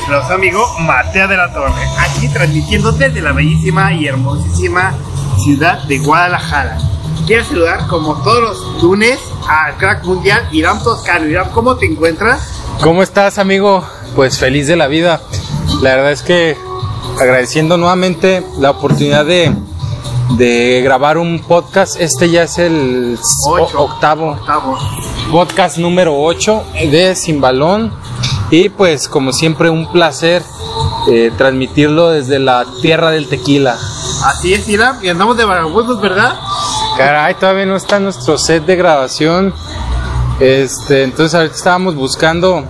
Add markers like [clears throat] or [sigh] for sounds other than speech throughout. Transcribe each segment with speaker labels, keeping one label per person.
Speaker 1: su amigo Mateo de la Torre, aquí transmitiendo desde la bellísima y hermosísima ciudad de Guadalajara. Quiero saludar como todos los lunes al crack mundial Irán Toscano. Irán, ¿cómo te encuentras?
Speaker 2: ¿Cómo estás, amigo? Pues feliz de la vida. La verdad es que agradeciendo nuevamente la oportunidad de, de grabar un podcast. Este ya es el
Speaker 1: Ocho.
Speaker 2: octavo
Speaker 1: Octavo.
Speaker 2: podcast número 8 de Sin Balón. Y pues como siempre un placer eh, transmitirlo desde la tierra del tequila.
Speaker 1: Así es, Irán, y andamos de vagabundos, ¿verdad?
Speaker 2: Caray, todavía no está nuestro set de grabación. Este, entonces ahorita estábamos buscando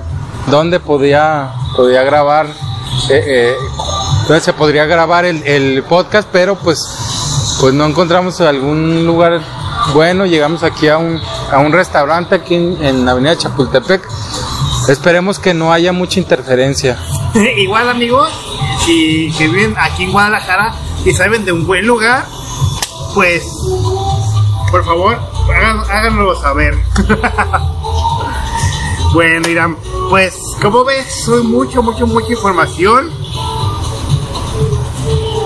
Speaker 2: dónde podía, podía grabar, eh, eh, dónde se podría grabar el, el podcast, pero pues, pues no encontramos algún lugar bueno. Llegamos aquí a un, a un restaurante aquí en, en la avenida Chapultepec. Esperemos que no haya mucha interferencia. [laughs]
Speaker 1: Igual, amigos, si que viven aquí en Guadalajara y saben de un buen lugar, pues por favor, háganlo saber. [laughs] bueno, Irán, pues como ves, soy mucho, mucho, mucha información.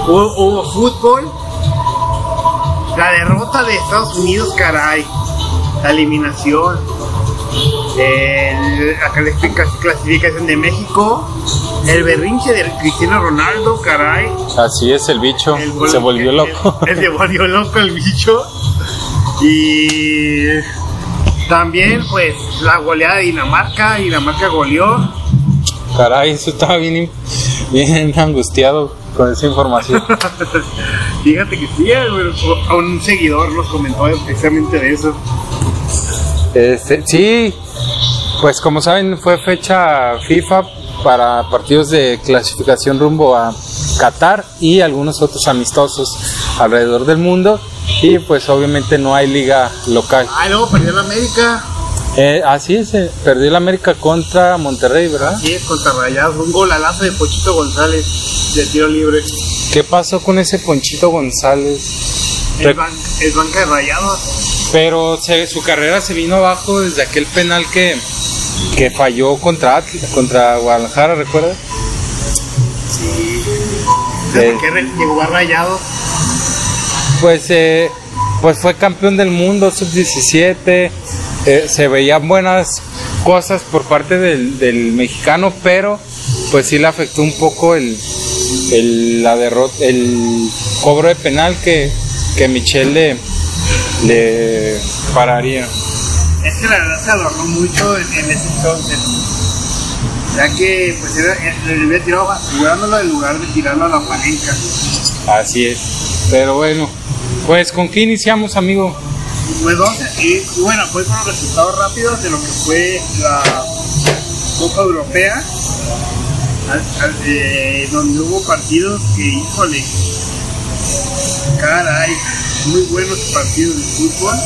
Speaker 1: Hubo, hubo fútbol. La derrota de Estados Unidos, caray. La eliminación. El- la clasifica- clasificación de México. El berrinche de Cristiano Ronaldo, caray.
Speaker 2: Así es el bicho,
Speaker 1: El gol-
Speaker 2: se volvió loco.
Speaker 1: el- se volvió loco el bicho. Y también, pues, la goleada de Dinamarca. Dinamarca goleó.
Speaker 2: Caray, eso estaba bien, bien angustiado con esa información. [laughs]
Speaker 1: Fíjate que sí, güey, a un seguidor nos comentó precisamente de eso.
Speaker 2: Este, sí, pues como saben fue fecha FIFA para partidos de clasificación rumbo a Qatar y algunos otros amistosos alrededor del mundo y pues obviamente no hay liga local.
Speaker 1: Ah, luego perdió la América.
Speaker 2: Eh, así es, eh, perdió el América contra Monterrey, ¿verdad?
Speaker 1: Sí, es contra Rayados. Un golalazo de Pochito González de tiro libre.
Speaker 2: ¿Qué pasó con ese Ponchito González?
Speaker 1: Es,
Speaker 2: Re-
Speaker 1: ban- es banca de Rayados.
Speaker 2: Pero se- su carrera se vino abajo desde aquel penal que, que falló contra, Atl- contra Guadalajara, ¿recuerdas?
Speaker 1: Sí.
Speaker 2: Sí.
Speaker 1: ¿Por qué re- llegó a Rayados?
Speaker 2: Pues, eh, pues fue campeón del mundo sub-17. eh, se veían buenas cosas por parte del, del mexicano, pero pues sí le afectó un poco el, el, la derrota, el cobro de penal que, que Michel le, le pararía.
Speaker 1: Es que la verdad se adornó mucho en, en ese entonces. Ya que pues era, le había tirado asegurándolo en lugar de tirarlo a la palenca.
Speaker 2: Así es. Pero bueno, pues con qué iniciamos, amigo.
Speaker 1: Pues vamos a- y, bueno, pues con los resultados rápidos de lo que fue la Copa Europea, al- al- eh, donde hubo partidos que, híjole, caray, muy buenos partidos de fútbol.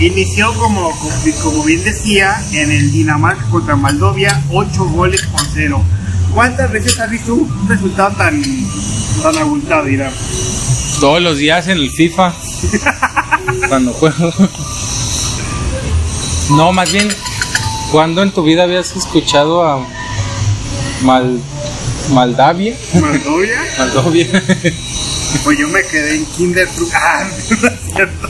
Speaker 1: Inició como, como bien decía en el Dinamarca contra Moldovia, 8 goles por 0. ¿Cuántas veces has visto un resultado tan, tan abultado, Irán?
Speaker 2: Todos los días en el FIFA. [laughs] cuando juego. No, más bien, ¿cuándo en tu vida habías escuchado a Mal, Maldavia?
Speaker 1: ¿Moldovia? [laughs]
Speaker 2: Maldovia.
Speaker 1: Pues yo me quedé en Kinder. Ah, [laughs] no es cierto.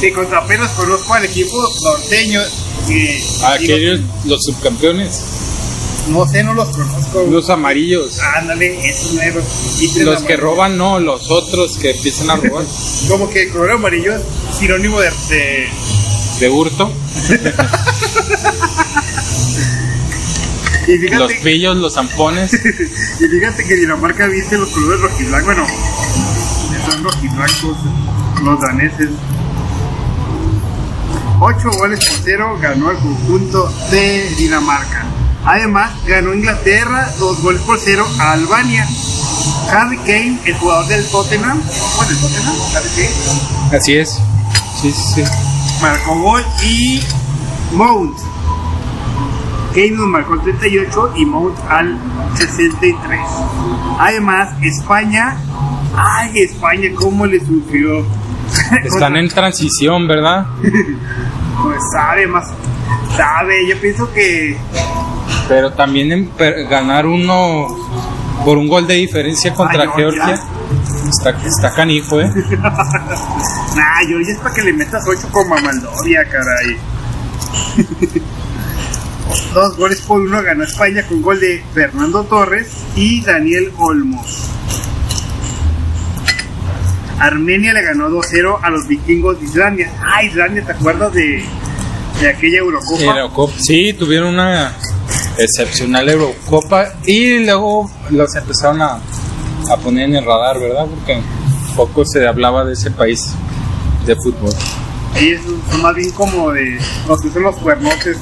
Speaker 1: Que contra apenas conozco al equipo norteño. Que,
Speaker 2: Aquellos, los subcampeones.
Speaker 1: no sé, no los conozco.
Speaker 2: Los amarillos.
Speaker 1: Ándale, esos negros. Y
Speaker 2: Los que roban, no, los otros que empiezan a robar. [laughs]
Speaker 1: Como que el color amarillo es sinónimo de. de-
Speaker 2: De hurto. [laughs]
Speaker 1: y fíjate,
Speaker 2: Los pillos, los zampones. [laughs]
Speaker 1: y fíjate que Dinamarca viste los colores rojiblancos. Bueno, son rojiblancos los daneses. 8 goles por 0 ganó el conjunto de Dinamarca. Además, ganó Inglaterra 2 goles por 0 a Albania. Harry Kane, el jugador del Tottenham, bueno, el Tottenham, Harry Kane,
Speaker 2: Así es. Sí, sí, sí.
Speaker 1: marcó gol y Mount. Kane nos marcó el 38 y Mount al 63. Además, España, ay, España, cómo le sufrió.
Speaker 2: Están en transición, ¿verdad? [laughs]
Speaker 1: Pues sabe más. Sabe, yo pienso que.
Speaker 2: Pero también en per- ganar uno por un gol de diferencia contra
Speaker 1: Georgia.
Speaker 2: Está, está canijo, ¿eh? [laughs]
Speaker 1: Nah, Georgia es para que le metas 8 como a Moldovia, caray. Dos goles por uno ganó España con gol de Fernando Torres y Daniel Olmos. Armenia le ganó 2-0 a los vikingos de Islandia. Ah, Islandia, ¿te acuerdas de, de aquella Eurocopa?
Speaker 2: Eurocopa. Sí, tuvieron una excepcional Eurocopa y luego los empezaron a, a poner en el radar, ¿verdad? Porque poco se hablaba de ese país de fútbol.
Speaker 1: Ellos son más bien como de los que usan los cuernotes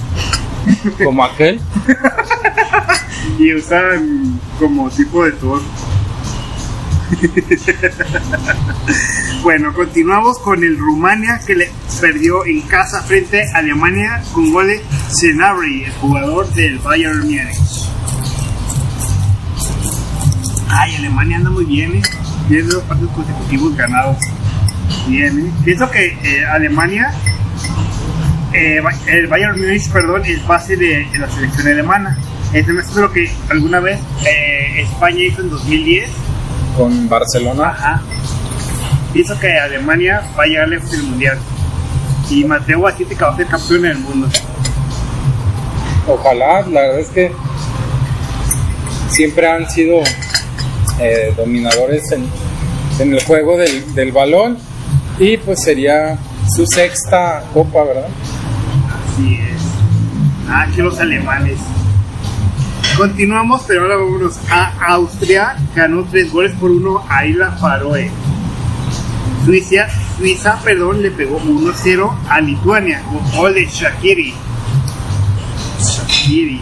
Speaker 2: Como aquel. [laughs]
Speaker 1: y usan como tipo de tour. [laughs] bueno, continuamos con el Rumania que le perdió en casa frente a Alemania con gol de Cenabri, el jugador del Bayern Múnich. Ay, Alemania anda muy bien, ¿eh? Tiene dos partidos consecutivos ganados. Bien, ¿eh? Pienso que eh, Alemania, eh, el Bayern Múnich, perdón, es base de, la selección alemana. Eso es lo que alguna vez eh, España hizo en 2010.
Speaker 2: Con Barcelona.
Speaker 1: Ajá. Pienso que Alemania va a llegar lejos en el mundial. Y Mateo que va a ser campeón del mundo.
Speaker 2: Ojalá, la verdad es que siempre han sido eh, dominadores en, en el juego del, del balón y pues sería su sexta copa, ¿verdad?
Speaker 1: Así es. Ah, que los alemanes. Continuamos, pero ahora vámonos a Austria. Ganó tres goles por uno a Isla Faroe. Suiza, Suiza perdón, le pegó 1-0 a Lituania con gol de Shakiri. Shakiri.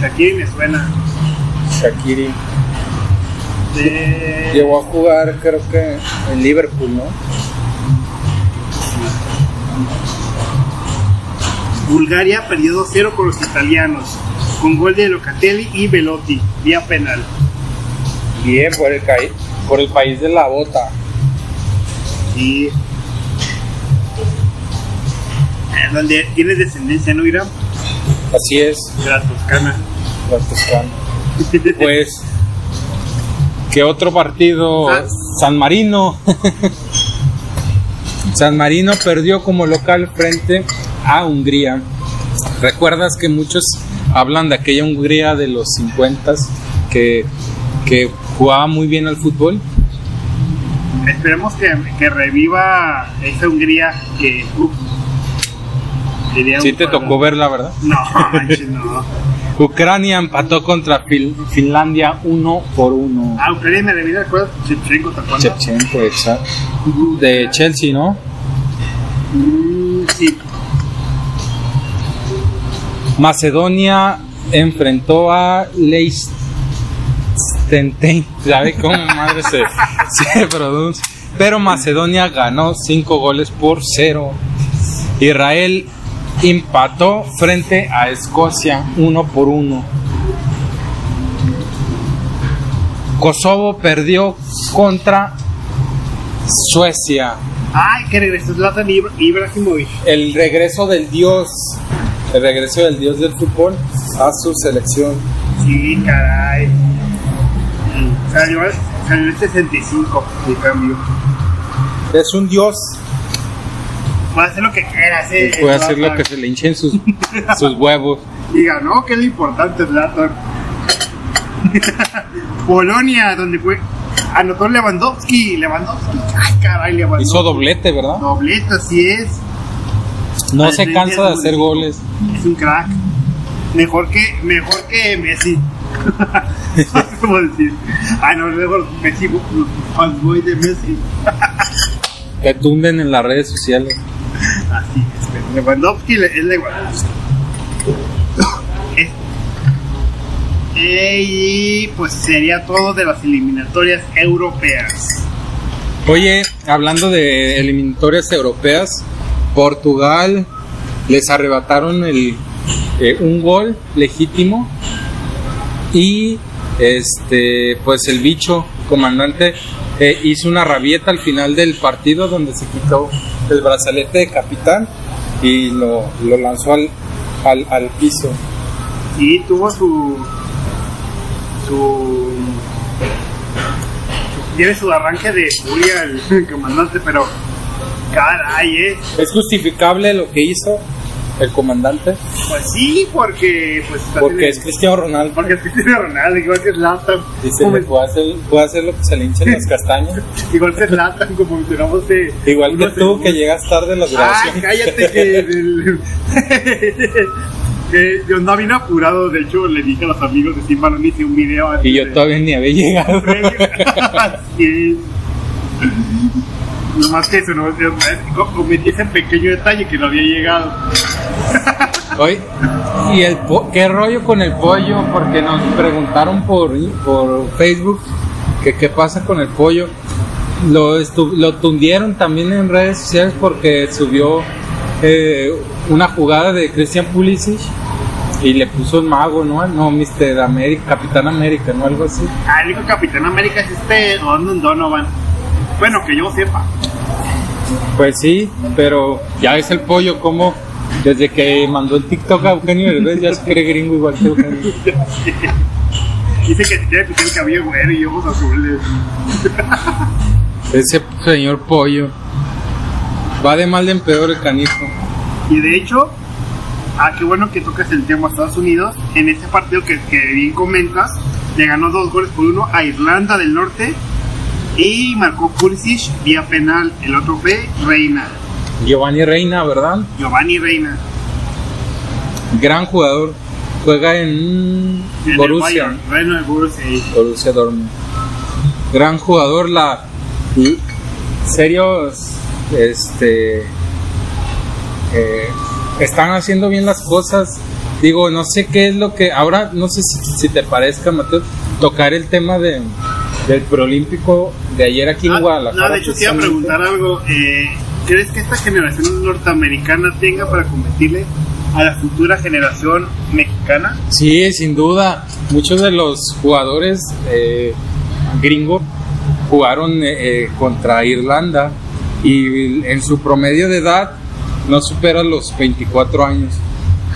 Speaker 1: Shakiri me suena.
Speaker 2: Shakiri
Speaker 1: De...
Speaker 2: llegó a jugar creo que en Liverpool, ¿no?
Speaker 1: Bulgaria perdió 2-0 con los italianos, con gol de Locatelli y Velotti, vía penal.
Speaker 2: Bien, por el, por el país de la bota.
Speaker 1: Y. eh, donde tiene descendencia, ¿no, Irán?
Speaker 2: Así es,
Speaker 1: De la Toscana.
Speaker 2: la Toscana. Pues, ¿qué otro partido?
Speaker 1: Ah.
Speaker 2: San Marino. San Marino perdió como local frente a Hungría. ¿Recuerdas que muchos hablan de aquella Hungría de los 50 que, que jugaba muy bien al fútbol?
Speaker 1: Esperemos que, que reviva esa Hungría que. sería
Speaker 2: Sí te tocó verla, ¿verdad?
Speaker 1: No, manches, no. [laughs]
Speaker 2: Ucrania empató contra Fil- Finlandia uno por uno.
Speaker 1: Ah, Ucrania me revisa, ¿recuerdas? Shevchenko, ¿te acuerdas?
Speaker 2: Exacto. De Chelsea, ¿no?
Speaker 1: Mm, sí.
Speaker 2: Macedonia enfrentó a Liechtenstein. ¿Sabe cómo madre se, [laughs] se pronuncia? Pero Macedonia ganó 5 goles por 0. Israel empató frente a Escocia 1 por 1. Kosovo perdió contra Suecia.
Speaker 1: Ay, que regresó Zlatan Ibra- Ibrahimovic.
Speaker 2: El regreso del dios, el regreso del dios del fútbol a su selección.
Speaker 1: Sí, caray. Salió, salió el 65 de cambio.
Speaker 2: Es un dios
Speaker 1: Puede hacer lo que quiera hacer.
Speaker 2: que puede hacer lo que se le hinchen sus, [laughs] sus huevos.
Speaker 1: Diga, no, que es lo importante, Zlatan. [laughs] Polonia, donde fue. Anotó Lewandowski. Lewandowski. Ay, caray, Lewandowski.
Speaker 2: Hizo doblete, ¿verdad?
Speaker 1: Doblete, así es.
Speaker 2: No se
Speaker 1: frente
Speaker 2: cansa de hacer goles.
Speaker 1: Es un crack. Mejor que, mejor que Messi. [laughs] ¿Cómo decir? Ay, no, luego Messi, los fanboys de Messi.
Speaker 2: Que tunden en las redes sociales.
Speaker 1: Así es, pero Lewandowski le- es Lewandowski. Eh, Y pues sería todo de las eliminatorias europeas.
Speaker 2: Oye, hablando de eliminatorias europeas, Portugal les arrebataron el, eh, un gol legítimo y este pues el bicho comandante eh, hizo una rabieta al final del partido donde se quitó el brazalete de capitán y lo, lo lanzó al, al, al piso.
Speaker 1: Y tuvo su. su. tiene su arranque de furia el [laughs] comandante, pero. Caray, eh.
Speaker 2: ¿Es justificable lo que hizo el comandante?
Speaker 1: Pues sí, porque. Pues,
Speaker 2: Porque es Cristiano Ronaldo.
Speaker 1: Porque es Cristiano Ronaldo, igual que Zlatan.
Speaker 2: Dice, le puede hacer, puede hacer lo que se le hinchen las castañas. [laughs]
Speaker 1: Igual que Zlatan, como mencionamos de.
Speaker 2: Igual que tú,
Speaker 1: segundos.
Speaker 2: que llegas tarde a la
Speaker 1: Ah,
Speaker 2: grabación.
Speaker 1: cállate que. [laughs] del- [laughs] que yo no vino apurado, de hecho le dije a los amigos de Simba, no hice un video antes
Speaker 2: Y yo
Speaker 1: de-
Speaker 2: todavía ni había llegado.
Speaker 1: sí. Nomás que eso, no, cometí ese pequeño detalle que no había llegado.
Speaker 2: Oye, ¿y el po- qué rollo con el pollo? Porque nos preguntaron por, por Facebook que qué pasa con el pollo. Lo, lo tundieron también en redes sociales porque subió eh, una jugada de Christian Pulisic y le puso el mago, ¿no? No, Mr. América, Capitán América, ¿no? Algo así.
Speaker 1: Ah, el único Capitán América es este London Donovan. Bueno, que yo sepa.
Speaker 2: Pues sí, pero ya ves el pollo como desde que mandó el TikTok a Eugenio Derbez ya se cree gringo igual que Eugenio. [laughs]
Speaker 1: Dice que quiere pintar el cabello güero y ojos azules.
Speaker 2: Ese señor pollo. Va de mal en peor el canijo.
Speaker 1: Y de hecho, ah, qué bueno que tocas el tema Estados Unidos. En este partido que, que bien comentas, le ganó dos goles por uno a Irlanda del Norte y marcó Pulisic vía penal. El otro fue Reina,
Speaker 2: Giovanni Reina, ¿verdad?
Speaker 1: Giovanni Reina.
Speaker 2: Gran jugador. Juega en
Speaker 1: en el
Speaker 2: Borussia.
Speaker 1: Reina del Borussia.
Speaker 2: Borussia Dortmund. Gran jugador. La serios, este, eh, están haciendo bien las cosas. Digo, no sé qué es lo que ahora, no sé si, si te parezca, Mateo, tocar el tema de del preolímpico de ayer aquí en
Speaker 1: Ah,
Speaker 2: Guadalajara.
Speaker 1: no, de hecho te iba a preguntar algo. Eh, ¿Crees que esta generación norteamericana tenga para competirle a la futura generación mexicana?
Speaker 2: Sí, sin duda. Muchos de los jugadores eh, gringos jugaron eh, eh, contra Irlanda y en su promedio de edad no supera los 24 años.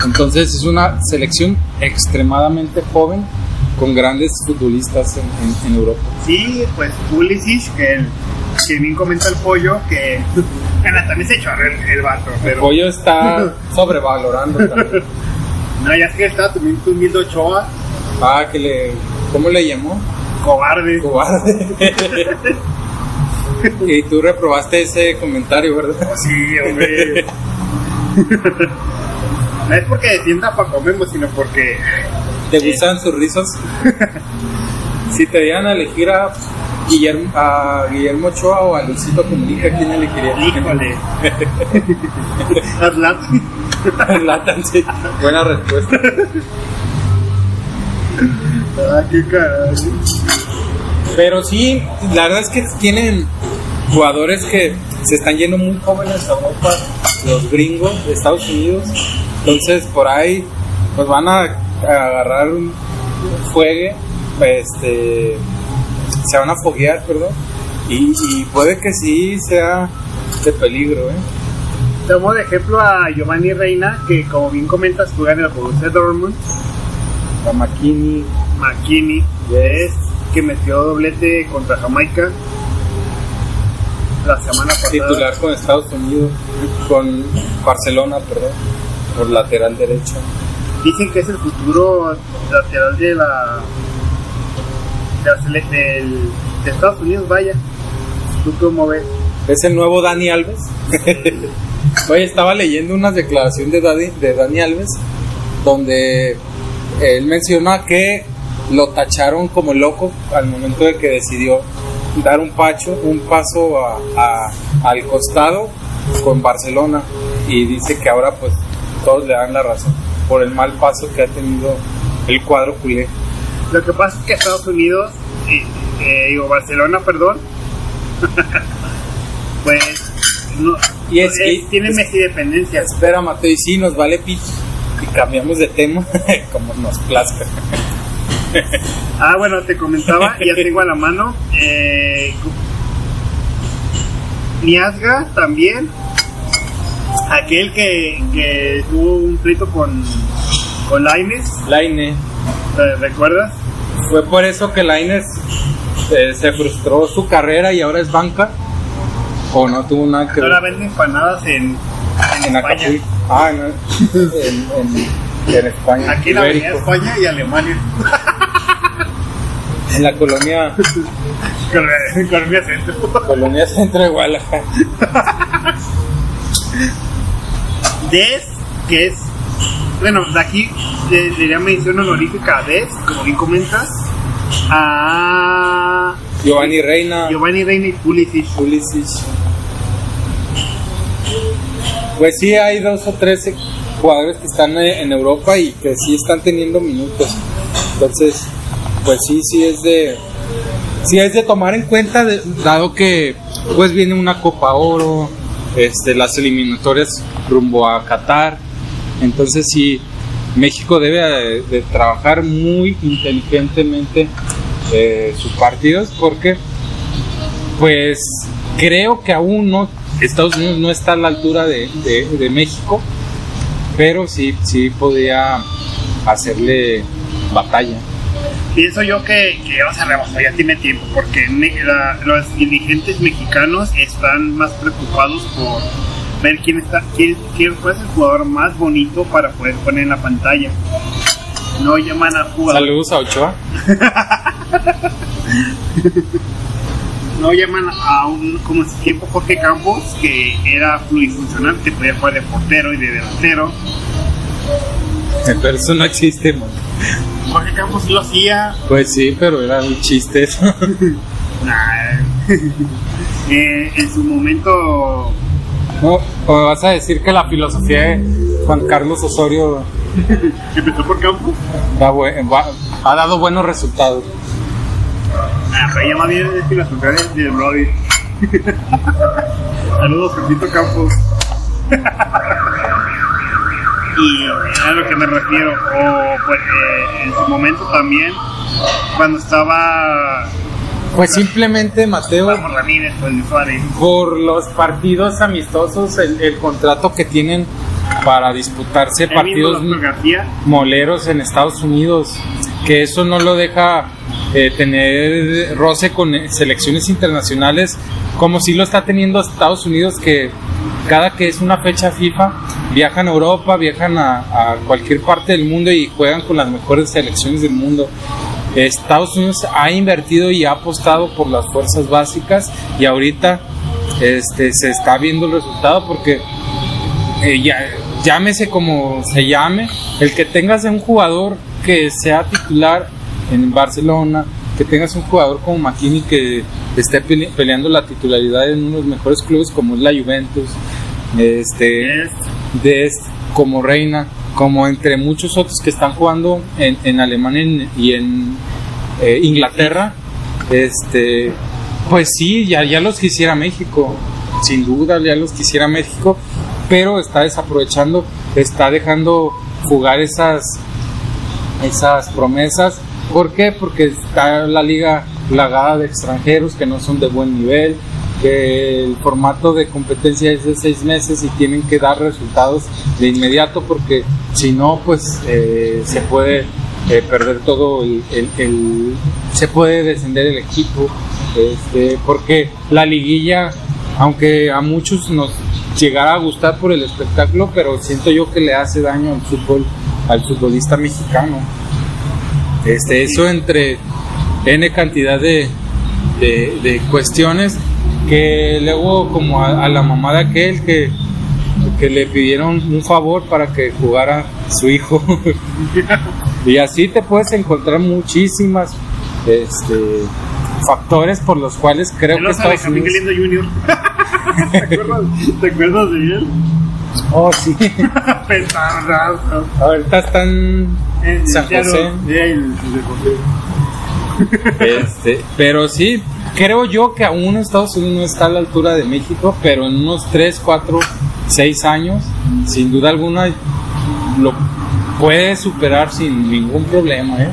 Speaker 2: Entonces es una selección extremadamente joven con grandes futbolistas en, en- en Europa.
Speaker 1: Sí, pues Pulisic, que, el- que bien comenta el pollo, que bueno, también se chorra el, el vato,
Speaker 2: El
Speaker 1: pero
Speaker 2: pollo está [laughs] sobrevalorando también.
Speaker 1: no, ya es que está también tundiendo Ochoa,
Speaker 2: Ah, que le... ¿Cómo le llamó?
Speaker 1: cobarde.
Speaker 2: Cobarde. [laughs] y tú reprobaste ese comentario, ¿verdad?
Speaker 1: Sí, hombre. [laughs] no es porque defienda para comemos, sino porque
Speaker 2: ¿Te gustan sus rizos? [laughs] si te dieran a elegir a Guillermo, a Guillermo Ochoa o a Luisito Comunica, ¿quién elegirías?
Speaker 1: Híjole. [laughs] Atlante.
Speaker 2: Zlatan, sí. Buena respuesta.
Speaker 1: Ah, qué caray.
Speaker 2: Pero sí, la verdad es que tienen jugadores que se están yendo muy jóvenes a Europa, los gringos de Estados Unidos. Entonces, por ahí, pues van a agarrar un fuegue, este, se van a foguear, perdón. Y, y puede que sí sea de peligro, ¿eh?
Speaker 1: Tomo de ejemplo a Giovanni Reina, que como bien comentas, juega en el Borussia Dortmund.
Speaker 2: A McKinney,
Speaker 1: McKinney, es que metió doblete contra Jamaica la semana pasada.
Speaker 2: titular con Estados Unidos, con Barcelona, perdón, por lateral derecho.
Speaker 1: Dicen que es el futuro lateral de la, de, del- de Estados Unidos, vaya. ¿Tú cómo ves?
Speaker 2: ¿Es el nuevo Dani Alves? [laughs] Oye, estaba leyendo una declaración de Dani, de Dani Alves donde él menciona que lo tacharon como loco al momento de que decidió dar un pacho, un paso a- a- al costado con Barcelona y dice que ahora pues todos le dan la razón por el mal paso que ha tenido el cuadro culé.
Speaker 1: Lo que pasa es que Estados Unidos, eh, eh, digo Barcelona, perdón, [laughs] pues no,
Speaker 2: Y es que-
Speaker 1: eh, tiene
Speaker 2: es-
Speaker 1: Messi dependencia.
Speaker 2: Espera, Mateo, y sí, nos vale pito y cambiamos de tema [laughs] como nos plazca.
Speaker 1: Ah, bueno, te comentaba, ya [laughs] tengo a la mano. Eh, Miazga también. Aquel que, que tuvo un pleito con, con Laines,
Speaker 2: Laine.
Speaker 1: ¿te recuerdas?
Speaker 2: Fue por eso que Laines eh, se frustró su carrera y ahora es banca. O no tuvo nada que ver.
Speaker 1: Ahora venden empanadas en, en,
Speaker 2: En
Speaker 1: España.
Speaker 2: Ah, no. en, en, España.
Speaker 1: Aquí en la Avenida. España y Alemania. [laughs]
Speaker 2: En la colonia,
Speaker 1: Colonia Colonia Centro.
Speaker 2: colonia centro de Guadalajara. [laughs]
Speaker 1: Des, que es, bueno, de aquí le diría mención honorífica a Des, como bien comentas, a
Speaker 2: Giovanni Reina.
Speaker 1: Giovanni Reina y Pulisic.
Speaker 2: Pulisic. Pues sí, hay dos o tres jugadores que están eh, en Europa y que sí están teniendo minutos. Entonces, pues sí, sí es de, sí es de tomar en cuenta, de- dado que pues viene una Copa Oro, este, las eliminatorias rumbo a Qatar. Entonces sí, México debe de, de trabajar muy inteligentemente eh, sus partidos porque pues creo que aún no Estados Unidos no está a la altura de, de- México pero sí sí podía hacerle batalla
Speaker 1: Pienso yo que, que ya se rebasó, ya tiene tiempo, porque me- los dirigentes mexicanos están más preocupados por ver quién está, quién, quién fue el jugador más bonito para poder poner en la pantalla. No llaman a jugadores.
Speaker 2: saludos a Ochoa [laughs]
Speaker 1: no llaman a un como en su tiempo Jorge Campos que era fluifuncional que podía jugar de portero y de delantero
Speaker 2: pero eso no existe man.
Speaker 1: Jorge Campos lo hacía
Speaker 2: pues sí pero era un chiste eso [laughs]
Speaker 1: Nah. [laughs] Eh, en su momento
Speaker 2: o me vas a decir que la filosofía de Juan Carlos Osorio
Speaker 1: empezó por
Speaker 2: buen- va- ha dado buenos resultados.
Speaker 1: Ah, pero ya más bien es filosofía de, de Brody. [laughs] Saludos Jorgito Campos. [laughs] Y a lo que me refiero o pues eh, en su momento también cuando estaba
Speaker 2: pues simplemente Mateo
Speaker 1: Ramírez Suárez
Speaker 2: por los partidos amistosos, el, el contrato que tienen para disputarse partidos moleros en Estados Unidos, que eso no lo deja eh, tener roce con eh, selecciones internacionales, como si lo está teniendo Estados Unidos, que cada que es una fecha FIFA viajan a Europa, viajan a, a cualquier parte del mundo y juegan con las mejores selecciones del mundo. Estados Unidos ha invertido y ha apostado por las fuerzas básicas y ahorita este, se está viendo el resultado porque eh, llámese como se llame, el que tengas un jugador que sea titular en Barcelona, que tengas un jugador como Makini que esté pele- peleando la titularidad en uno de los mejores clubes como es la Juventus, este,
Speaker 1: es
Speaker 2: de como Reina, como entre muchos otros que están jugando en, en Alemania y en eh, Inglaterra, este, pues sí, ya, ya los quisiera México, sin duda ya los quisiera México, pero está desaprovechando, está dejando jugar esas, esas promesas. ¿Por qué? Porque está la liga plagada de extranjeros que no son de buen nivel, que el formato de competencia es de seis meses y tienen que dar resultados de inmediato porque si no, pues eh, se puede eh, perder todo el, se puede descender el equipo, este, porque la liguilla, aunque a muchos nos llegara a gustar por el espectáculo, pero siento yo que le hace daño al fútbol, al futbolista mexicano. Este, eso entre N cantidad de, de, de cuestiones que luego como a, a la mamá de aquel que, que le pidieron un favor para que jugara su hijo [laughs] y así te puedes encontrar muchísimas este, factores por los cuales creo que Estados Unidos
Speaker 1: Galindo Jr. [laughs] ¿Te acuerdas, ¿Te acuerdas de él?
Speaker 2: oh sí [laughs] ahorita están.
Speaker 1: Sí, en San José.
Speaker 2: Este, pero sí, creo yo que aún Estados Unidos no está a la altura de México, pero en unos 3, 4, 6 años, sin duda alguna, lo puede superar sin ningún problema. ¿eh?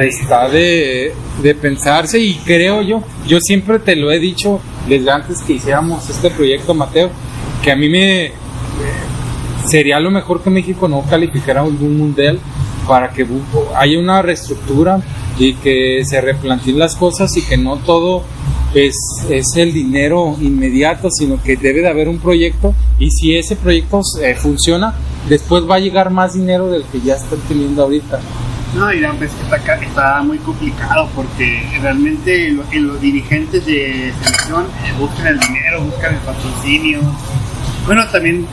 Speaker 2: Está de, de pensarse y creo yo, yo siempre te lo he dicho desde antes que hiciéramos este proyecto, Mateo, que a mí me sería lo mejor que México no calificara un mundial para que haya una reestructura y que se replanteen las cosas y que no todo es, es el dinero inmediato, sino que debe de haber un proyecto y si ese proyecto eh, funciona, después va a llegar más dinero del que ya están teniendo ahorita.
Speaker 1: No, y la es que está, está muy complicado porque realmente lo- que los dirigentes de selección eh, buscan el dinero, buscan el patrocinio. Bueno, también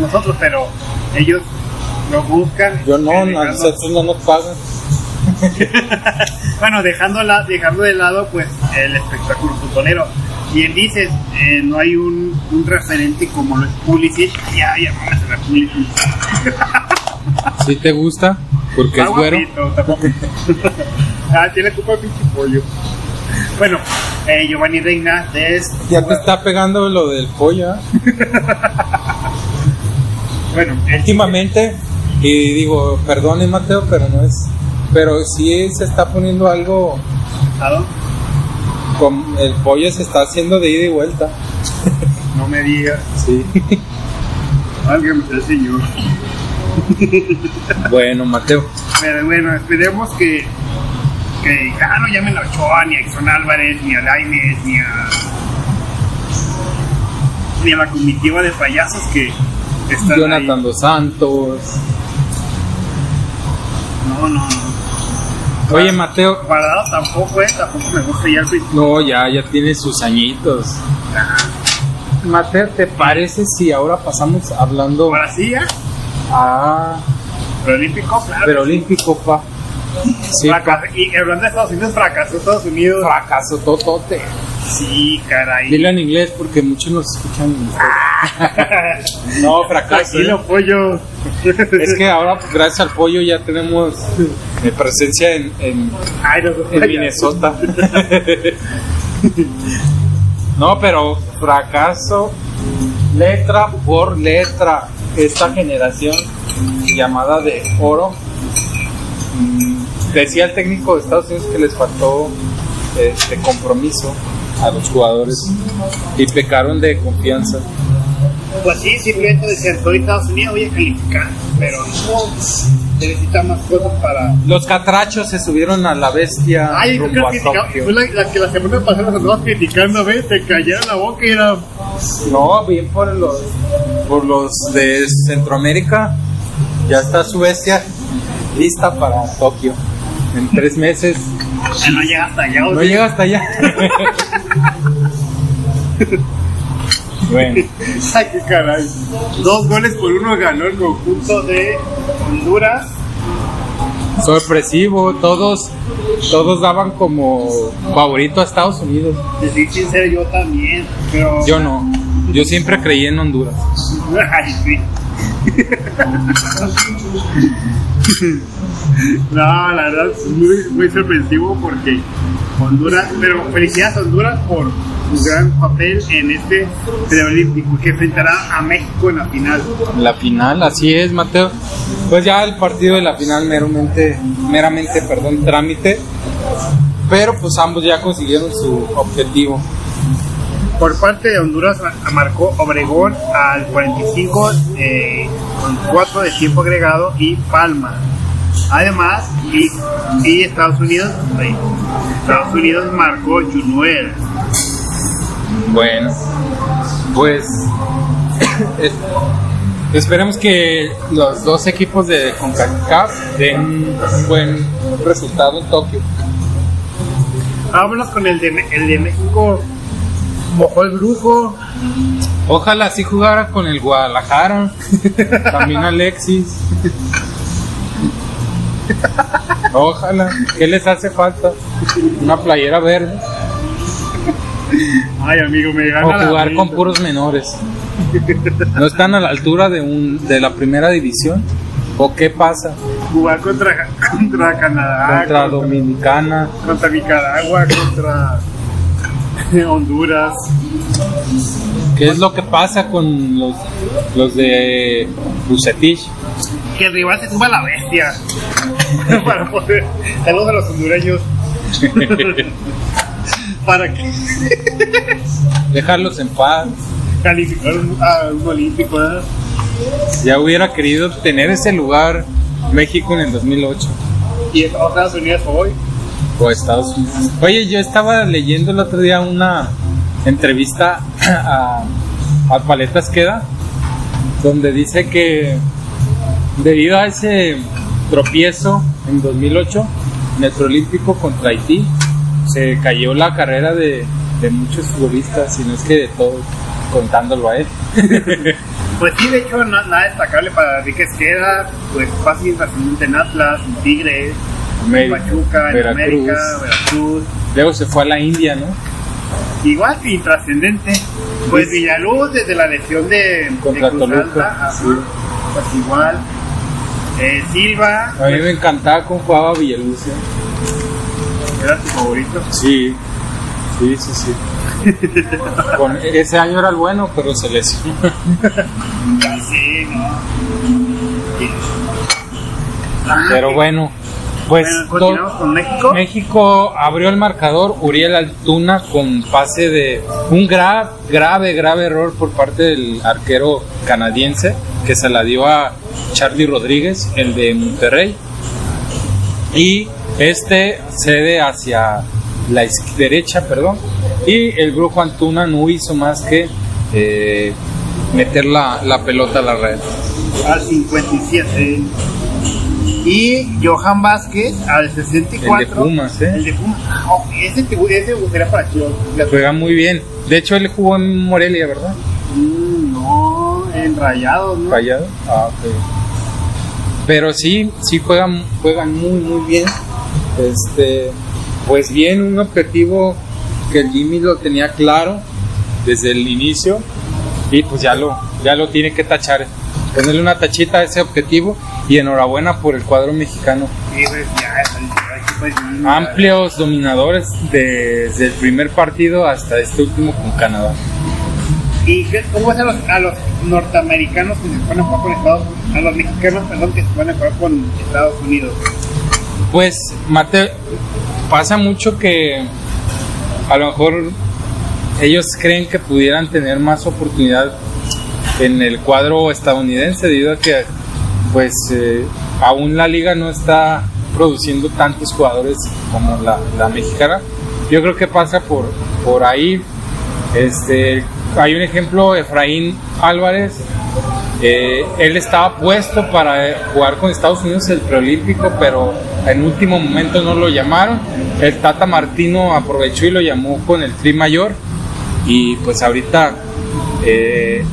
Speaker 1: nosotros, pero ellos lo buscan.
Speaker 2: Yo no,
Speaker 1: eh,
Speaker 2: a nosotros no nos pagan. [laughs]
Speaker 1: bueno, dejando, la, dejando de lado pues el espectáculo futbolero. Bien dices, eh, no hay un, un referente como lo es Pulisic. Ya, ya a Pulisic. [laughs]
Speaker 2: Si te gusta, porque es güero. [laughs]
Speaker 1: ah, tiene culpa pinche pollo. Bueno, eh, Giovanni Reina es.
Speaker 2: Ya te está pegando lo del pollo. ¿eh?
Speaker 1: Bueno,
Speaker 2: últimamente y digo perdone Mateo pero no es pero sí se está poniendo algo con el pollo se está haciendo de ida y vuelta [laughs]
Speaker 1: no me digas.
Speaker 2: sí
Speaker 1: Válgame el señor. [laughs]
Speaker 2: bueno Mateo
Speaker 1: Pero bueno, esperemos que. Que ya no llamen a Ochoa, ni a Exxon Álvarez, ni a Lainez, ni a. Ni a la comitiva de payasos que están. ahí.
Speaker 2: Jonathan dos Santos
Speaker 1: No, no, no.
Speaker 2: Oye Mateo
Speaker 1: Guardado tampoco, eh, tampoco me gusta ya el
Speaker 2: no ya ya tiene sus añitos Mateo ¿te parece si ahora pasamos hablando
Speaker 1: Ahora sí, ya.
Speaker 2: a
Speaker 1: Olímpico, claro.
Speaker 2: pero olímpico pa sí.
Speaker 1: Fracaso- Y hablando de Estados Unidos, fracasó Estados Unidos.
Speaker 2: fracaso totote
Speaker 1: Sí, caray.
Speaker 2: dilo en inglés porque muchos nos escuchan en [laughs] no fracaso ¿eh?
Speaker 1: Tranquilo, pollo.
Speaker 2: Es que ahora, gracias al pollo, ya tenemos eh, presencia en, en,
Speaker 1: Ay, no,
Speaker 2: en Minnesota. [laughs] No, pero fracaso letra por letra. Esta generación llamada de oro. mm, Decía el técnico de Estados Unidos que les faltó este compromiso a los jugadores y pecaron de confianza.
Speaker 1: Pues sí, simplemente decían, soy Estados Unidos, voy a calificar. Pero no, necesita más cosas para.
Speaker 2: Los catrachos se subieron a la bestia
Speaker 1: Ay,
Speaker 2: rumbo
Speaker 1: creo que fue la, la que la semana pasada nos andabas criticando, ¿ves? Te callaron la boca y era.
Speaker 2: No, bien por los, por los de Centroamérica. Ya está su bestia lista para Tokio. En tres meses.
Speaker 1: No llega hasta allá, o
Speaker 2: No llega hasta allá. [laughs] bueno,
Speaker 1: Ay, qué caray. Dos goles por uno ganó el conjunto de Honduras.
Speaker 2: sorpresivo. Todos, todos daban como favorito a Estados Unidos.
Speaker 1: Te soy sincero, yo también. Pero.
Speaker 2: Yo no. Yo siempre creí en Honduras. [laughs]
Speaker 1: Ay, sí. [laughs] no, la verdad es muy, muy sorpresivo porque Honduras, pero felicidades a Honduras por su gran papel en este preolímpico que enfrentará a México en la final.
Speaker 2: La final, así es, Mateo. Pues ya el partido de la final meramente, meramente, perdón, trámite. Pero pues ambos ya consiguieron su objetivo.
Speaker 1: Por parte de Honduras marcó Obregón al 45 eh, con 4 de tiempo agregado y Palma. Además, y, y Estados Unidos, ay, Estados Unidos marcó Junuel.
Speaker 2: Bueno, pues [coughs] es- esperemos que los dos equipos de CONCACAF den un buen resultado en Tokio.
Speaker 1: Vámonos con el de, el de México. Mojó el brujo.
Speaker 2: Ojalá así jugara con el Guadalajara. [laughs] También Alexis. Ojalá. ¿Qué les hace falta? Una playera verde.
Speaker 1: Ay, amigo, me gana
Speaker 2: O jugar con puros menores. ¿No están a la altura de, un, de la primera división? ¿O qué pasa?
Speaker 1: Jugar contra, contra Canadá,
Speaker 2: Contra Dominicana.
Speaker 1: contra Nicaragua, contra Honduras.
Speaker 2: ¿Qué es lo que pasa con los, los de Bucetich?
Speaker 1: Que el rival se suba a la bestia. [laughs] Para poder. Saludos a los hondureños. [laughs] Para que.
Speaker 2: Dejarlos en paz.
Speaker 1: calificar a un olímpico. ¿verdad?
Speaker 2: Ya hubiera querido tener ese lugar México en el 2008
Speaker 1: Y Estados Unidos hoy.
Speaker 2: O Estados Unidos. Oye, yo estaba leyendo el otro día una entrevista [clears throat] a, a Paletas Queda, donde dice que debido a ese tropiezo en 2008 en el Olímpico contra Haití, se cayó la carrera de, muchos futbolistas, y no es que de todos, contándolo a él. [laughs]
Speaker 1: Pues sí, de hecho, nada destacable para Enrique Esqueda, pues fácil trascendente en Atlas, en Tigres,
Speaker 2: América,
Speaker 1: Pachuca, en
Speaker 2: Veracruz.
Speaker 1: América, Veracruz.
Speaker 2: Luego se fue a la India, ¿no?
Speaker 1: Igual que intrascendente. Pues Villaluz desde la lesión de,
Speaker 2: Contra
Speaker 1: de Cruz Alta,
Speaker 2: sí.
Speaker 1: pues igual. Eh, Silva,
Speaker 2: A mí
Speaker 1: pues,
Speaker 2: me encantaba cómo jugaba Villaluz. ¿eh?
Speaker 1: era su favorito.
Speaker 2: Sí, sí, sí, sí. Con, ese año era el bueno, pero se lesionó. [laughs]
Speaker 1: Sí, ¿no? Sí.
Speaker 2: Pero bueno, pues
Speaker 1: Bueno, con México.
Speaker 2: México abrió el marcador, Uriel Altuna con pase de un gra- grave, grave error por parte del arquero canadiense que se la dio a Charlie Rodríguez, el de Monterrey. Y este cede hacia la derecha, perdón. Y el grupo Antuna no hizo más que eh, meter la, la pelota a la red.
Speaker 1: al 57. Y Johan Vázquez al 64.
Speaker 2: El de Pumas, ¿eh?
Speaker 1: El de Pumas. Oh, ese, ese gustaría para Chivas.
Speaker 2: Juega muy bien. De hecho, él jugó en Morelia, ¿verdad?
Speaker 1: Mm, no, en Rayados, ¿no?
Speaker 2: Rayado. Ah, ok. Pero sí, sí juegan, juegan muy, muy bien. Este, pues bien, un objetivo que el Jimmy lo tenía claro desde el inicio y pues ya lo, ya lo tiene que tachar. Ponerle una tachita a ese objetivo y enhorabuena por el cuadro mexicano.
Speaker 1: Sí, pues ya, pues,
Speaker 2: Amplios dominadores desde el primer partido hasta este último con Canadá.
Speaker 1: ¿Y qué- cómo es a los, a los norteamericanos que se ponen a jugar con Estados Unidos? A los mexicanos, perdón, que se ponen a jugar con Estados Unidos.
Speaker 2: Pues, Mate, pasa mucho que a lo mejor ellos creen que pudieran tener más oportunidad en el cuadro estadounidense debido a que pues eh, aún la liga no está produciendo tantos jugadores como la, la mexicana. Yo creo que pasa por, por ahí. Este, hay un ejemplo, Efraín Álvarez, eh, él estaba puesto para eh, jugar con Estados Unidos el preolímpico, pero en último momento no lo llamaron. El Tata Martino aprovechó y lo llamó con el tri mayor. Y pues ahorita, eh,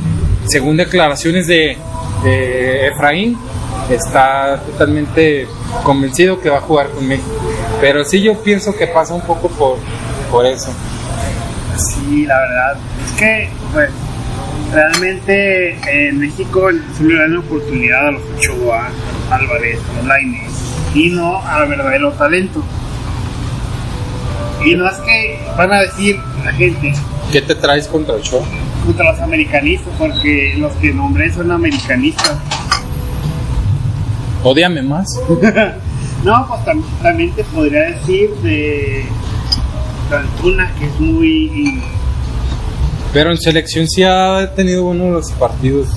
Speaker 2: según declaraciones de, de Efraín, está totalmente convencido que va a jugar con México. Pero sí yo pienso que pasa un poco por, por eso.
Speaker 1: Sí, la verdad. Es que, pues, realmente en México se le dan oportunidad a los Ochoa, Álvarez, Lainez, y no al verdadero talento. Y no es que van a decir la gente
Speaker 2: ¿Qué te traes contra Ochoa?
Speaker 1: Contra los americanistas, porque los que nombré son americanistas.
Speaker 2: Ódiame más. [laughs]
Speaker 1: No, pues tam- también te podría decir de Antuna, que es muy
Speaker 2: Pero en selección sí ha tenido buenos los partidos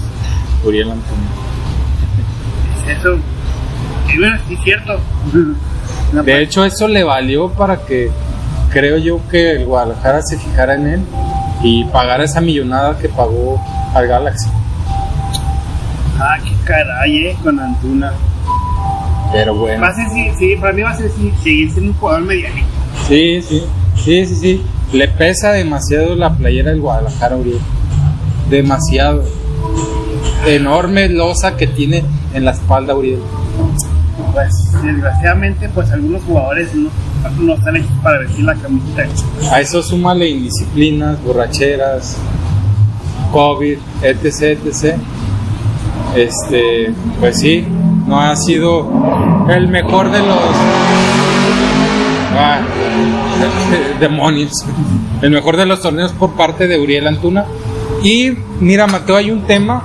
Speaker 2: Uriel Antuna.
Speaker 1: Eso, y bueno, sí es cierto. [laughs]
Speaker 2: De hecho, eso le valió para que creo yo que el Guadalajara se fijara en él y pagara esa millonada que pagó al Galaxy.
Speaker 1: ah, qué caray, eh, con Antuna.
Speaker 2: Pero bueno.
Speaker 1: Va a ser, sí, sí, para mí va a ser sí, seguir siendo un jugador medianito.
Speaker 2: Sí, sí, sí, sí, sí. Le pesa demasiado la playera del Guadalajara, Uriel. Demasiado. Enorme losa que tiene en la espalda, Uriel.
Speaker 1: Pues, desgraciadamente, pues algunos jugadores no, no están hechos para vestir la camiseta.
Speaker 2: A eso súmale indisciplinas, borracheras, COVID, etc, etc. Este, pues sí, no ha sido el mejor de los ah, [laughs] el mejor de los torneos por parte de Uriel Antuna. Y mira, Mateo, hay un tema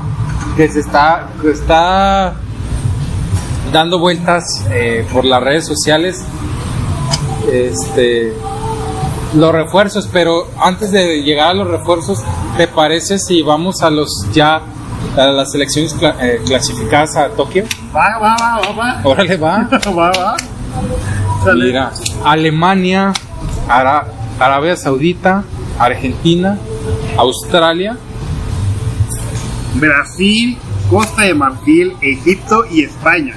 Speaker 2: que se está, que está dando vueltas eh, por las redes sociales. Este, los refuerzos, pero antes de llegar a los refuerzos, ¿te parece si vamos a los ya a las selecciones eh, clasificadas a Tokio?
Speaker 1: Va, va, va, va, va.
Speaker 2: Órale, va. [laughs]
Speaker 1: va, va.
Speaker 2: Mira, Alemania, Ara- Arabia Saudita, Argentina, Australia,
Speaker 1: Brasil, Costa de Marfil, Egipto y España.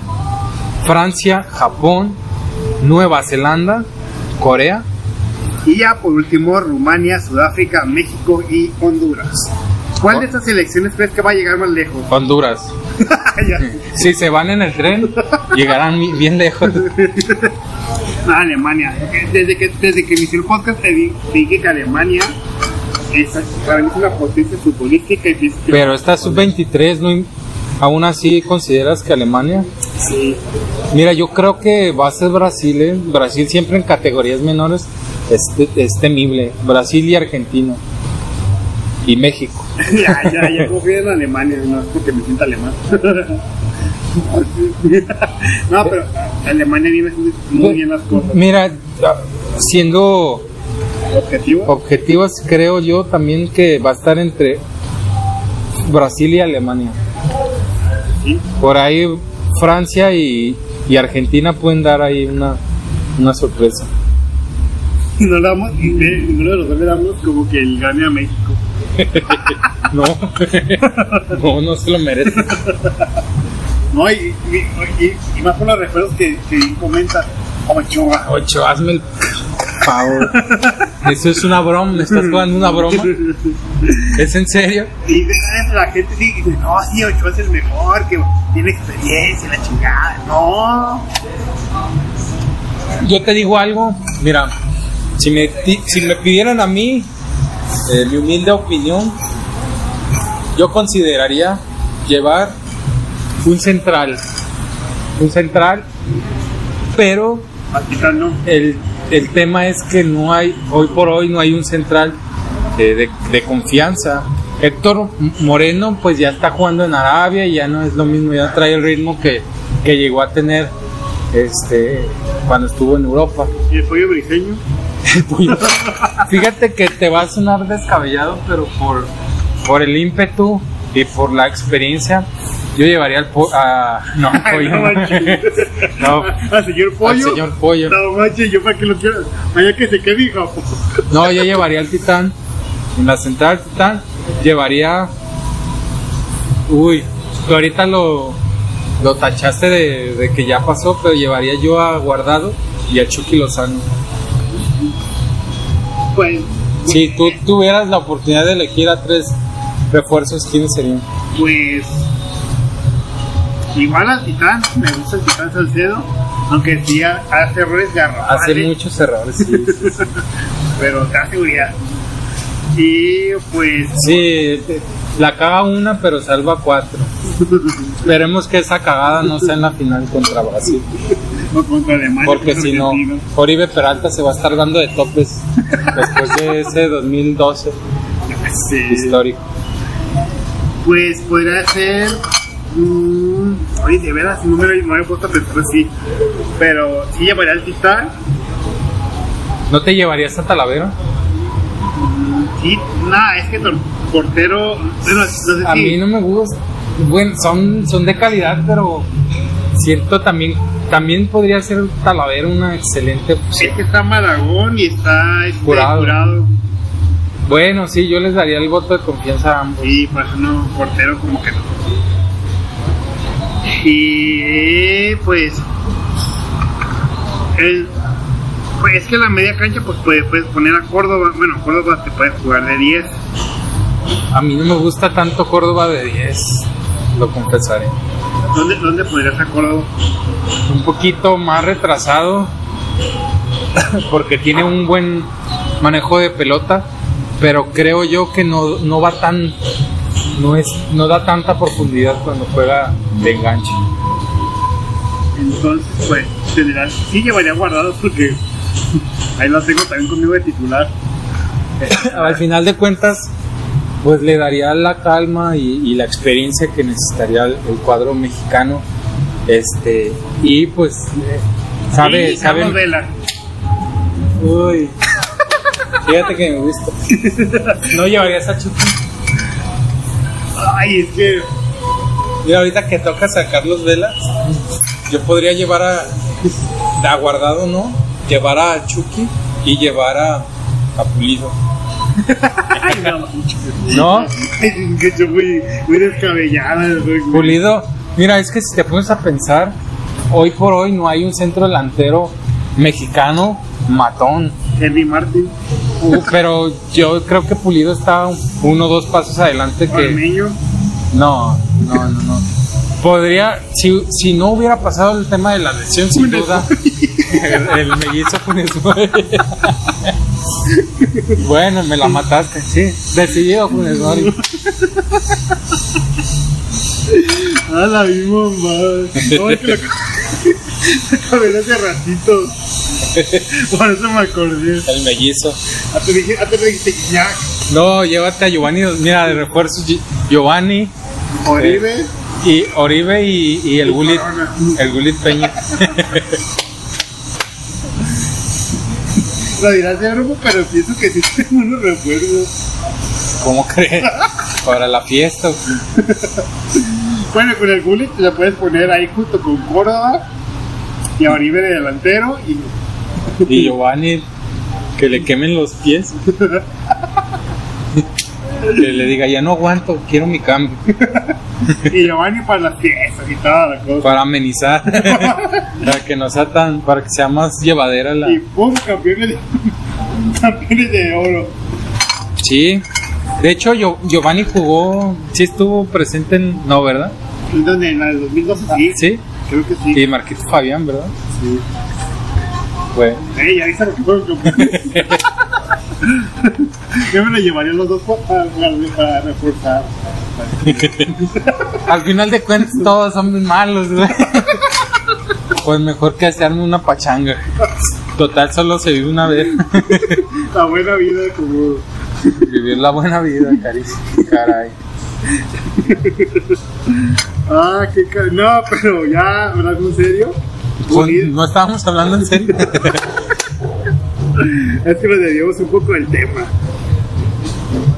Speaker 2: Francia, Japón, Nueva Zelanda, Corea,
Speaker 1: Y ya por último, Rumania, Sudáfrica, México y Honduras. ¿Cuál de estas selecciones crees que va a llegar más lejos? [laughs]
Speaker 2: Honduras. Si se van en el tren, llegarán bien lejos. [laughs]
Speaker 1: Ah, Alemania. Desde que, desde que inició el podcast te, di- te dije que Alemania es, para mí es una potencia futbolística y
Speaker 2: Pero esta sub-23, ¿no? aún así consideras que Alemania.
Speaker 1: Sí.
Speaker 2: Mira, yo creo que va a ser Brasil. ¿eh? Brasil siempre en categorías menores es, es temible. Brasil y Argentina. Y México. [laughs]
Speaker 1: ya, ya, ya confío en Alemania, no es porque me sienta alemán. [laughs] no, pero Alemania viene haciendo muy bien las cosas.
Speaker 2: Mira, siendo
Speaker 1: Objetivo.
Speaker 2: objetivos, creo yo también que va a estar entre Brasil y Alemania.
Speaker 1: Sí.
Speaker 2: Por ahí Francia y, y Argentina pueden dar ahí una, una sorpresa.
Speaker 1: Y no le damos, y de- ninguno de los dos le damos como que el gane a México. [laughs]
Speaker 2: No, [laughs] no, no se lo merece.
Speaker 1: No, y, y, y- y más con los recuerdos que, que comenta. Ochoa.
Speaker 2: Ocho, hazme el favor. [laughs] Eso es una broma, me estás jugando una broma. ¿Es en serio?
Speaker 1: Y ¿sabes? la gente sí dice, no, sí, Ochoa es el mejor, que tiene experiencia, la chingada. No.
Speaker 2: Yo te digo algo, mira, si me, si me pidieran a mí eh, mi humilde opinión, yo consideraría llevar un central, un central, pero el, el tema es que no hay, hoy por hoy no hay un central eh, de, de confianza. Héctor Moreno pues ya está jugando en Arabia y ya no es lo mismo, ya trae el ritmo que, que llegó a tener este cuando estuvo en Europa.
Speaker 1: Y el pollo briseño. [laughs]
Speaker 2: Fíjate que te va a sonar descabellado, pero por, por el ímpetu y por la experiencia, yo llevaría al po a, no, [laughs] pollo,
Speaker 1: no
Speaker 2: no,
Speaker 1: Al señor pollo.
Speaker 2: al señor pollo.
Speaker 1: No manches, yo para que lo quiera. Vaya que se quede, hijo.
Speaker 2: No, yo llevaría al Titán. En la central Titán llevaría. Uy, tú ahorita lo, lo tachaste de, de que ya pasó, pero llevaría yo a Guardado y a Chucky Lozano.
Speaker 1: Pues.
Speaker 2: Si tú tuvieras la oportunidad de elegir a tres refuerzos, ¿quiénes serían?
Speaker 1: Pues. Igual al Titán, me gusta el Titán Salcedo. Aunque sí ha- hace errores de
Speaker 2: Hace muchos errores. Sí, [laughs]
Speaker 1: pero te da seguridad. Y pues.
Speaker 2: Sí, la caga una, pero salva cuatro. Esperemos que esa cagada no sea en la final contra Brasil.
Speaker 1: No contra Alemania.
Speaker 2: Porque si no. Oribe Peralta se va a estar dando de topes después de ese 2012
Speaker 1: Sí.
Speaker 2: histórico.
Speaker 1: Pues podría ser. Oye, de veras, no me lo no me he puesto a pensar así. Pero sí llevaría al Titán.
Speaker 2: ¿No te llevarías a Talavera?
Speaker 1: Sí, nada, es que el portero. Bueno, no sé
Speaker 2: A
Speaker 1: si-
Speaker 2: mí no me gusta. Bueno, son, son de calidad, pero siento también también podría ser Talavera una excelente opción.
Speaker 1: Es que está Malagón y está este.
Speaker 2: Jurado. Bueno, sí, yo les daría el voto de confianza a ambos.
Speaker 1: Y pues no, portero como que no. Y pues. El, pues es que la media cancha pues puede- puedes poner a Córdoba. Bueno, Córdoba te puede jugar de 10.
Speaker 2: A mí no me gusta tanto Córdoba de 10, lo confesaré.
Speaker 1: ¿Dónde, dónde podrías a Córdoba?
Speaker 2: un poquito más retrasado [laughs] porque tiene un buen manejo de pelota, pero creo yo que no, no va tan no es no da tanta profundidad cuando juega de enganche.
Speaker 1: Entonces, pues, tendrás. Sí llevaría guardados porque ahí lo tengo también conmigo de titular.
Speaker 2: Al final de cuentas, pues le daría la calma y, y la experiencia que necesitaría el, el cuadro mexicano. Este, y pues eh, sabe, sabe. Uy. [laughs] Fíjate que me gusta. No llevarías a Chucky.
Speaker 1: Ay, es que.
Speaker 2: Mira, ahorita que toca a Carlos Velas, yo podría llevar a. A guardado, ¿no? Llevar a Chucky y llevar a. A Pulido.
Speaker 1: Ay, no.
Speaker 2: ¿No?
Speaker 1: que yo muy, muy descabellada.
Speaker 2: Pulido. Mira, es que si te pones a pensar, hoy por hoy no hay un centro delantero mexicano matón.
Speaker 1: Henry Martin,
Speaker 2: pero yo creo que Pulido está uno o dos pasos adelante que. No, no, no, no. Podría, si, si no hubiera pasado el tema de la lesión, sin duda, el, el mellizo Funes Mori. Bueno, me la mataste, sí. Decidido Funes Mori.
Speaker 1: Ah, la misma madre. No, es que la [laughs] acabé de hace ratito. [laughs] Por eso me acordé.
Speaker 2: El mellizo.
Speaker 1: Antes dije, antes le dijiste Jack,
Speaker 2: No, llévate a Giovanni. Mira, de refuerzos, Gi- Giovanni
Speaker 1: Oribe.
Speaker 2: y Oribe y, y el Gulit. El Gulit Peña.
Speaker 1: Lo dirás de grupo, pero pienso que sí tengo unos recuerdos.
Speaker 2: ¿Cómo crees? Para la fiesta.
Speaker 1: Bueno, con el Gullit la puedes poner ahí junto con Córdoba y a Oribe de delantero y
Speaker 2: Y [laughs] Giovanni, que le quemen los pies. [laughs] Que le diga, ya no aguanto, quiero mi cambio. [laughs]
Speaker 1: Y Giovanni para las fiestas y toda la cosa.
Speaker 2: Para amenizar. para que no sea tan, para que sea más llevadera la.
Speaker 1: Y pum, campeones de, campeones de oro.
Speaker 2: Sí. De hecho, Gio- Giovanni jugó, sí estuvo presente en. No, ¿verdad?
Speaker 1: ¿En la del 2012? Sí.
Speaker 2: Sí.
Speaker 1: Creo que sí.
Speaker 2: Y Marquito Fabián, ¿verdad?
Speaker 1: Sí.
Speaker 2: Fue.
Speaker 1: Ey, lo. [laughs] Yo me lo llevaría los dos para, reforzar.
Speaker 2: Al final de cuentas, todos son malos, güey. Pues mejor que hacerme una pachanga. Total, solo se vive una vez.
Speaker 1: La buena vida como...
Speaker 2: Vivir la buena vida, carísimo. Caray.
Speaker 1: Ah, qué ca... No, pero ya, hablando en serio.
Speaker 2: No estábamos hablando en serio. [laughs]
Speaker 1: Es que nos desviamos un poco del tema.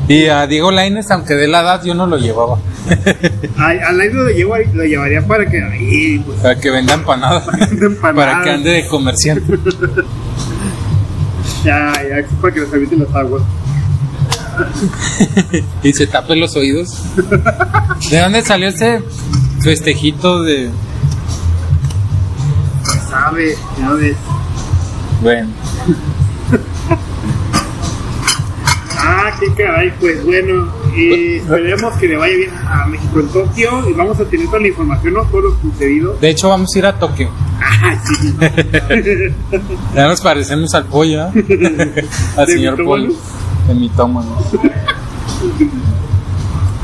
Speaker 2: Y a Diego Lainez, aunque de la edad, yo no lo llevaba. [laughs]
Speaker 1: Ay, al aire lo, llevo, lo llevaría para que ahí, pues,
Speaker 2: Para que venda empanadas. Para que ande de comerciante. [laughs]
Speaker 1: Ya, ya, para que nos eviten las aguas.
Speaker 2: Y se tape los oídos. ¿De dónde salió ese festejito de.?
Speaker 1: Pues sabe, ya ves.
Speaker 2: Bueno,
Speaker 1: Ah, qué caray, pues bueno, eh, esperemos que le vaya bien a México en Tokio y vamos a tener toda la información, ¿no? Todo lo sucedido.
Speaker 2: de hecho, vamos a ir a Tokio.
Speaker 1: Ah, sí. [laughs]
Speaker 2: Ya nos parecemos al pollo, ¿eh? [laughs] Al
Speaker 1: ¿De
Speaker 2: señor pollo. De mitómano. [laughs]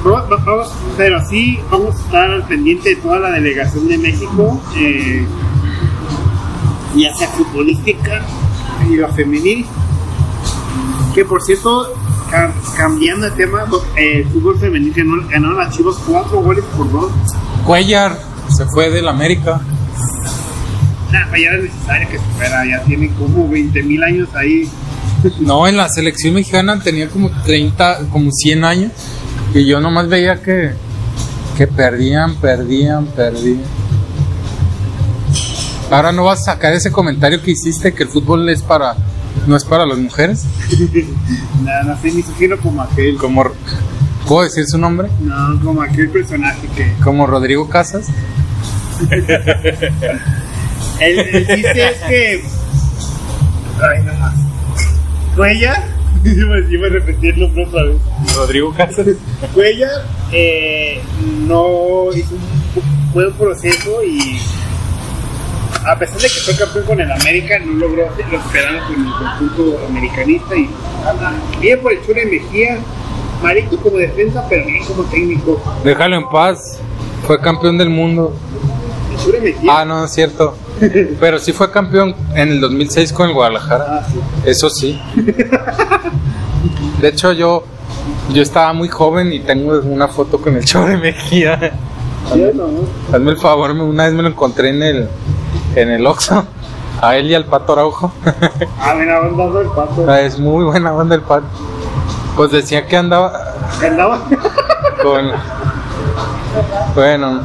Speaker 1: No, no, vamos, pero sí, vamos a estar al pendiente de toda la delegación de México, eh, ya sea futbolística y la femenil. Que por cierto, ca- cambiando de tema, eh, el fútbol femenil ganó, ganaron las Chivas cuatro goles por dos.
Speaker 2: Cuellar se fue del América.
Speaker 1: Nah, ya era necesario que se fuera, ya tiene como 20 mil años ahí. [laughs]
Speaker 2: No, en la selección mexicana tenía como 30, como 100 años. Y yo nomás veía que, que perdían, perdían, perdían. Ahora no vas a sacar ese comentario que hiciste que el fútbol es para no es para las mujeres. [laughs]
Speaker 1: Nada, no sé, misógino como aquel,
Speaker 2: Como ¿Puedo decir su nombre?
Speaker 1: no, como aquel personaje que
Speaker 2: Como Rodrigo Casas. [laughs]
Speaker 1: El, el chiste es que. Ay, no más. Cuellar. [laughs] Iba a repetir el nombre otra vez.
Speaker 2: Rodrigo Casas.
Speaker 1: Cuellar eh, no hizo un buen proceso y. A pesar de que fue campeón con el América, no logró lo que esperaban con el conjunto americanista. Y bien por el Chure Mejía, Marito como defensa, pero bien como técnico.
Speaker 2: Déjalo en paz. Fue campeón del mundo.
Speaker 1: El Chure Mejía.
Speaker 2: Ah, no, es cierto. [laughs] Pero sí fue campeón en el 2006 con el Guadalajara.
Speaker 1: Ah, sí.
Speaker 2: Eso sí. [laughs] De hecho, yo yo estaba muy joven y tengo una foto con el show de Mejía.
Speaker 1: No.
Speaker 2: Hazme el favor, una vez me lo encontré en el en el Oxxo A él y al Pato Araujo.
Speaker 1: Ah, mira, andando el pato.
Speaker 2: Ah, es muy buena onda el Pato. Pues decía que andaba
Speaker 1: Andaba.
Speaker 2: con... Bueno,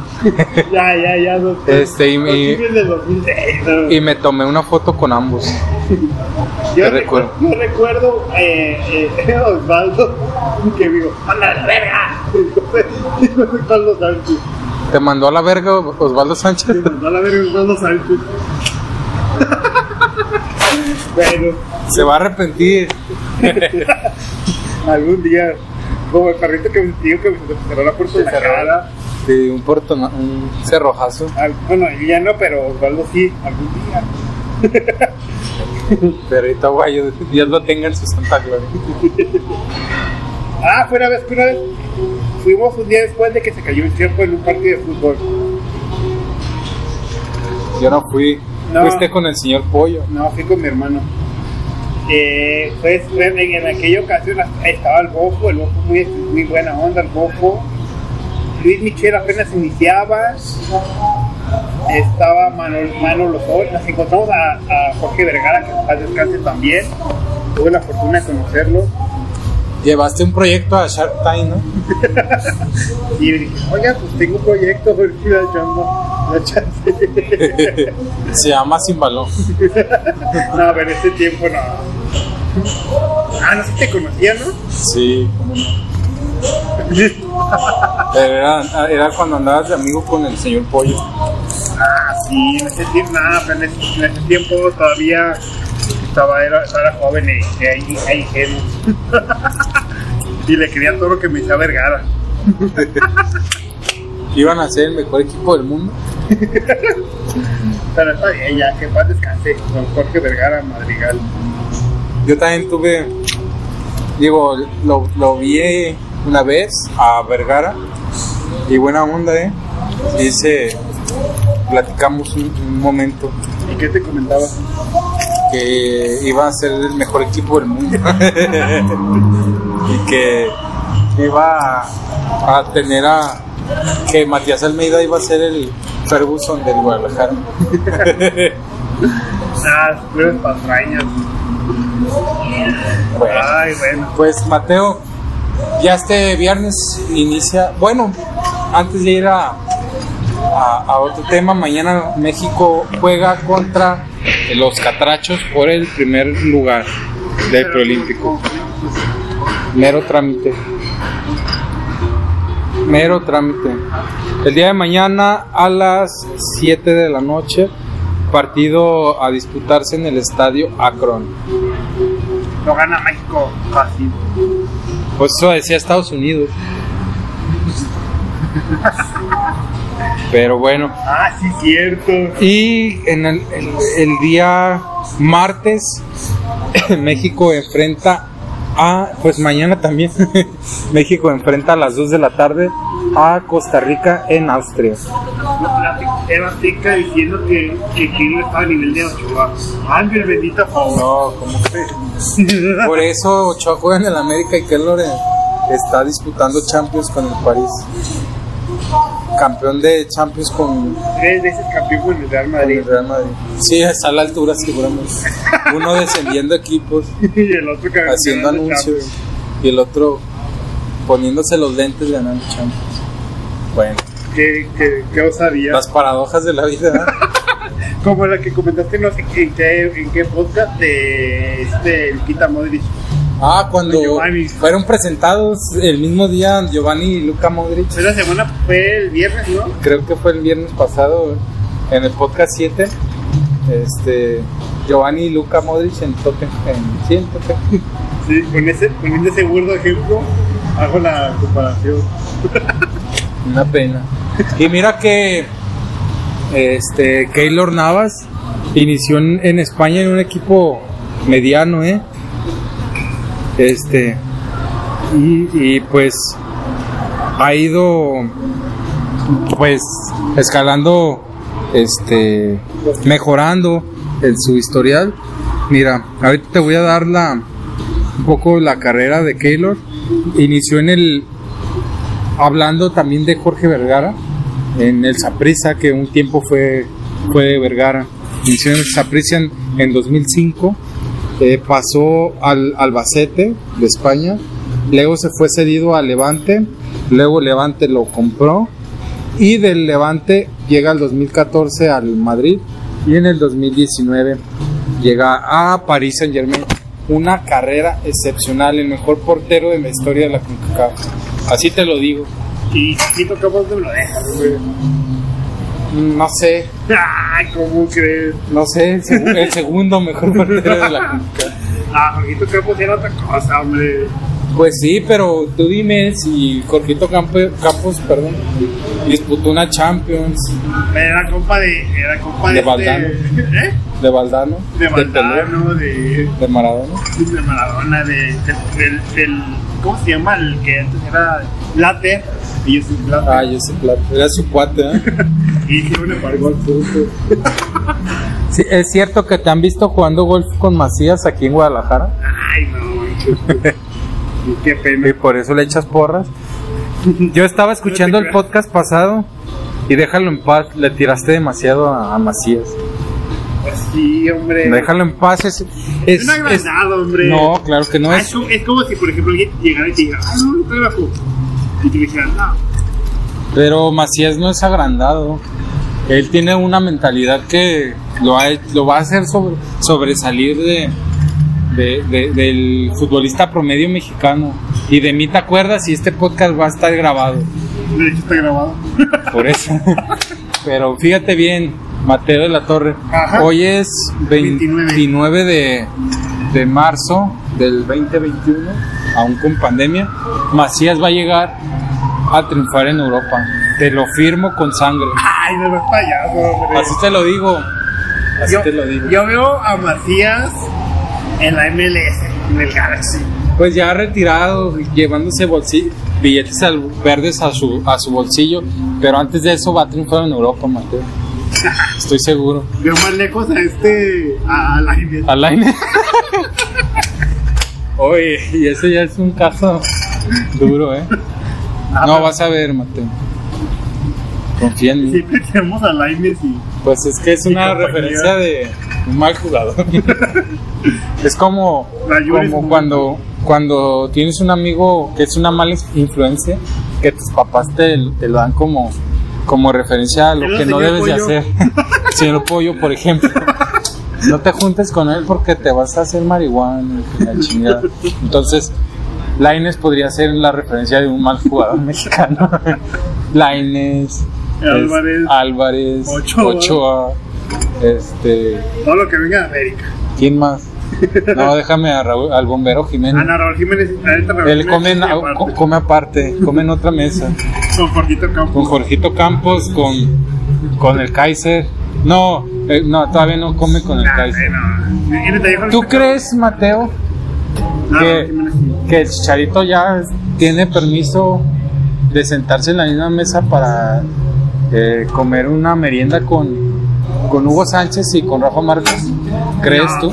Speaker 1: ya, ya, ya. No.
Speaker 2: Este, y mi-
Speaker 1: Los chismes del 2006, no.
Speaker 2: y me tomé una foto con ambos.
Speaker 1: Yo recuerdo, yo recuerdo eh, eh, [laughs] Osvaldo que digo, ¡anda la verga! Entonces, Osvaldo Sánchez.
Speaker 2: ¿Te mandó a la verga Osvaldo Sánchez?
Speaker 1: Me mandó a la verga Osvaldo Sánchez. bueno,
Speaker 2: Se va a arrepentir. [laughs]
Speaker 1: algún día, como el perrito que me dijo que me cerró la puerta de la
Speaker 2: cerró.
Speaker 1: cara.
Speaker 2: Sí, un, portona- un cerrojazo.
Speaker 1: Al- bueno, ya no, pero Osvaldo sí, algún día. [laughs]
Speaker 2: Perrito aguayo, Dios lo tenga en su santa gloria.
Speaker 1: Ah, fue una vez una vez fuimos un día después de que se cayó un ciervo en un partido de fútbol.
Speaker 2: Yo no fui.
Speaker 1: No.
Speaker 2: Fuiste con el señor Pollo.
Speaker 1: No, fui con mi hermano. Eh, pues en, en aquella ocasión estaba el bofo, el bofo muy, muy buena onda, el bofo. Luis Michel apenas iniciaba. Estaba Manolo, Manolo Sol. Nos encontramos a, a Jorge Vergara, que en paz descanse también. Tuve la fortuna de conocerlo.
Speaker 2: Llevaste un proyecto a Shark Tank, ¿no? [laughs]
Speaker 1: Y dije, oiga, pues tengo un proyecto, da chance. [laughs]
Speaker 2: Se llama Sin Balón. [laughs]
Speaker 1: no, pero en ese tiempo no. Ah, no sé si te conocía, ¿no?
Speaker 2: Sí, cómo no. Era, era cuando andabas de amigo con el señor Pollo.
Speaker 1: Ah, sí, en ese tiempo, nada, pero en ese, en ese tiempo todavía estaba, era, era joven e, e, e- e ingenuo. y le quería todo lo que me decía Vergara. [laughs]
Speaker 2: Iban a ser el mejor equipo del mundo. [laughs]
Speaker 1: Pero está bien, ya, que paz descanse, don Jorge Vergara Madrigal.
Speaker 2: Yo también tuve, digo, lo, lo vi una vez a Vergara y buena onda, ¿eh? Dice, platicamos un, un momento
Speaker 1: ¿Y qué te comentaba?
Speaker 2: Que iba a ser el mejor equipo del mundo [laughs] y que iba a, a tener a que Matías Almeida iba a ser el Ferguson del Guadalajara. [laughs]
Speaker 1: Ah, pruebas patrañas.
Speaker 2: Bueno.
Speaker 1: Ay, bueno.
Speaker 2: Pues Mateo, ya este viernes inicia, bueno, antes de ir a, a, a otro tema, mañana México juega contra los Catrachos por el primer lugar del preolímpico. Mero trámite. Mero trámite. El día de mañana a las 7 de la noche, partido a disputarse en el estadio Akron.
Speaker 1: Lo gana México fácil.
Speaker 2: Pues eso decía Estados Unidos. [laughs] Pero bueno.
Speaker 1: Ah, sí, cierto.
Speaker 2: Y en el, el- el día martes, [laughs] México enfrenta a, pues mañana también, [laughs] México enfrenta a las 2 de la tarde a Costa Rica en Austria.
Speaker 1: Era Azteca diciendo que, que Kilo estaba a nivel de Ochoa. Ángel bendito favor.
Speaker 2: No, como Por eso Ochoa juega en el América y Keylor eh, está disputando Champions con el París. Campeón de Champions con
Speaker 1: Tres veces campeón con el Real Madrid.
Speaker 2: el Real Madrid. Sí, está a la altura seguramente. Uno [laughs] descendiendo equipos,
Speaker 1: y el otro
Speaker 2: haciendo anuncios, y el otro poniéndose los lentes ganando Champions. Bueno.
Speaker 1: Qué, qué, qué osadía.
Speaker 2: las paradojas de la vida. [laughs]
Speaker 1: Como la que comentaste, no sé en qué, en qué podcast de este Quita Modric.
Speaker 2: Ah, cuando fueron presentados el mismo día Giovanni y Luca Modric.
Speaker 1: Fue la semana, fue el viernes, ¿no?
Speaker 2: creo que fue el viernes pasado en el podcast 7 este Giovanni y Luca Modric en Tottenham en, sí, en Tottenham. [laughs]
Speaker 1: Sí, con ese, poniendo ese burdo ejemplo, hago la comparación. [laughs]
Speaker 2: una pena y mira que este Keylor Navas inició en, en España en un equipo mediano eh este y, pues ha ido pues escalando este mejorando en su historial. Mira ahorita te voy a dar la un poco la carrera de Keylor. Inició en el hablando también de Jorge Vergara en el Saprissa que un tiempo fue fue Vergara. Inició en el Saprissa en, en 2005, eh, pasó al Albacete de España, luego se fue cedido a Levante, luego Levante lo compró y del Levante llega al 2014 al Madrid y en el 2019 llega a París Saint Germain. Una carrera excepcional, el mejor portero de la historia de la CONCACAF. Así te lo digo.
Speaker 1: Y Campos no me lo dejas, güey.
Speaker 2: No sé,
Speaker 1: Ay, ¿cómo crees?
Speaker 2: no sé, el, seg- el segundo mejor [laughs] portero de la CONCACAF.
Speaker 1: Ah, Jorgito Campos era otra cosa, hombre.
Speaker 2: Pues sí, pero tú dime si Jorgito Campos, perdón, disputó una Champions
Speaker 1: Era compa de. Era compa de.
Speaker 2: De
Speaker 1: este-
Speaker 2: Valdano.
Speaker 1: ¿Eh?
Speaker 2: de Valdano,
Speaker 1: De Valdano, de.
Speaker 2: de Maradona.
Speaker 1: de Maradona, de, del, del, ¿cómo se llama? El que antes era Blatter, y yo soy Blatter,
Speaker 2: Ah, yo sé, claro, era su cuate, ¿eh?
Speaker 1: y que le pagó al fútbol.
Speaker 2: Sí, es cierto que te han visto jugando golf con Macías aquí en Guadalajara
Speaker 1: Ay, no, manches. Y qué
Speaker 2: y
Speaker 1: pena.
Speaker 2: por eso le echas porras. Yo estaba escuchando el podcast pasado y déjalo en paz, le tiraste demasiado a, a Macías.
Speaker 1: Pues sí, hombre.
Speaker 2: Déjalo en paz, es,
Speaker 1: Es
Speaker 2: es-
Speaker 1: un
Speaker 2: es-
Speaker 1: agrandado, hombre.
Speaker 2: no, claro que no
Speaker 1: Ah,
Speaker 2: es.
Speaker 1: es, como, si, por ejemplo, alguien llegara y te diga, ah, no, no. Y no.
Speaker 2: Pero Macías no es agrandado. Él tiene una mentalidad que lo, ha, lo va a hacer sobre- sobresalir de, de- de- del futbolista promedio mexicano. Y de mí te acuerdas y este podcast va a estar grabado.
Speaker 1: De hecho, está grabado.
Speaker 2: Por eso. [laughs] Pero fíjate bien, Mateo de la Torre.
Speaker 1: Ajá.
Speaker 2: Hoy es
Speaker 1: 29.
Speaker 2: 29 de, de marzo del 2021, aún con pandemia. Macías va a llegar a triunfar en Europa. Te lo firmo con sangre.
Speaker 1: Ay, no es payaso, hombre.
Speaker 2: Así te lo digo. Así
Speaker 1: yo,
Speaker 2: te lo digo.
Speaker 1: yo veo a Macías en la MLS, en el Galaxy.
Speaker 2: Pues ya retirado, llevándose bolsi- billetes al- verdes a su, a su bolsillo. Pero antes de eso va a triunfar en Europa, Mateo. [laughs] Estoy seguro.
Speaker 1: Veo más lejos a este. a a la
Speaker 2: Alain. [laughs] Oye, y ese ya es un caso duro, ¿eh?
Speaker 1: Ah,
Speaker 2: No,
Speaker 1: pero
Speaker 2: vas a ver, Mateo. Confía en mí.
Speaker 1: Siempre tenemos a Lainez y.
Speaker 2: Pues es que es una
Speaker 1: compañía.
Speaker 2: referencia de un mal jugador. [laughs] es como, como cuando, cuando tienes un amigo que es una mala influencia, que tus papás te, te lo dan como, como referencia a lo que no debes de hacer. [laughs] Señor Pollo, por ejemplo. No te juntes con él porque te vas a hacer marihuana y la chingada. Entonces, Laines podría ser la referencia de un mal jugador [laughs] mexicano. Laines,
Speaker 1: Álvarez.
Speaker 2: Álvarez,
Speaker 1: Ochoa.
Speaker 2: Ochoa, este,
Speaker 1: Todo lo que venga de América.
Speaker 2: ¿quién más? No, déjame a Raúl- al bombero Jiménez.
Speaker 1: Ana Raúl Jiménez. la neta, Raúl
Speaker 2: Él
Speaker 1: Jiménez
Speaker 2: come,
Speaker 1: y aparte,
Speaker 2: co- come aparte, come en otra mesa.
Speaker 1: Con Jorgito Campos.
Speaker 2: Con Jorgito Campos, con, con el Kaiser. No, eh, no, todavía no come con el
Speaker 1: Nah,
Speaker 2: Kaiser.
Speaker 1: no. Jorgito
Speaker 2: ¿Tú crees, Mateo,
Speaker 1: Campos. Raúl
Speaker 2: que,
Speaker 1: Jiménez.
Speaker 2: Que el Chicharito ya tiene permiso de sentarse en la misma mesa para eh, comer una merienda con, con Hugo Sánchez y con Rafa Márquez? ¿Crees tú?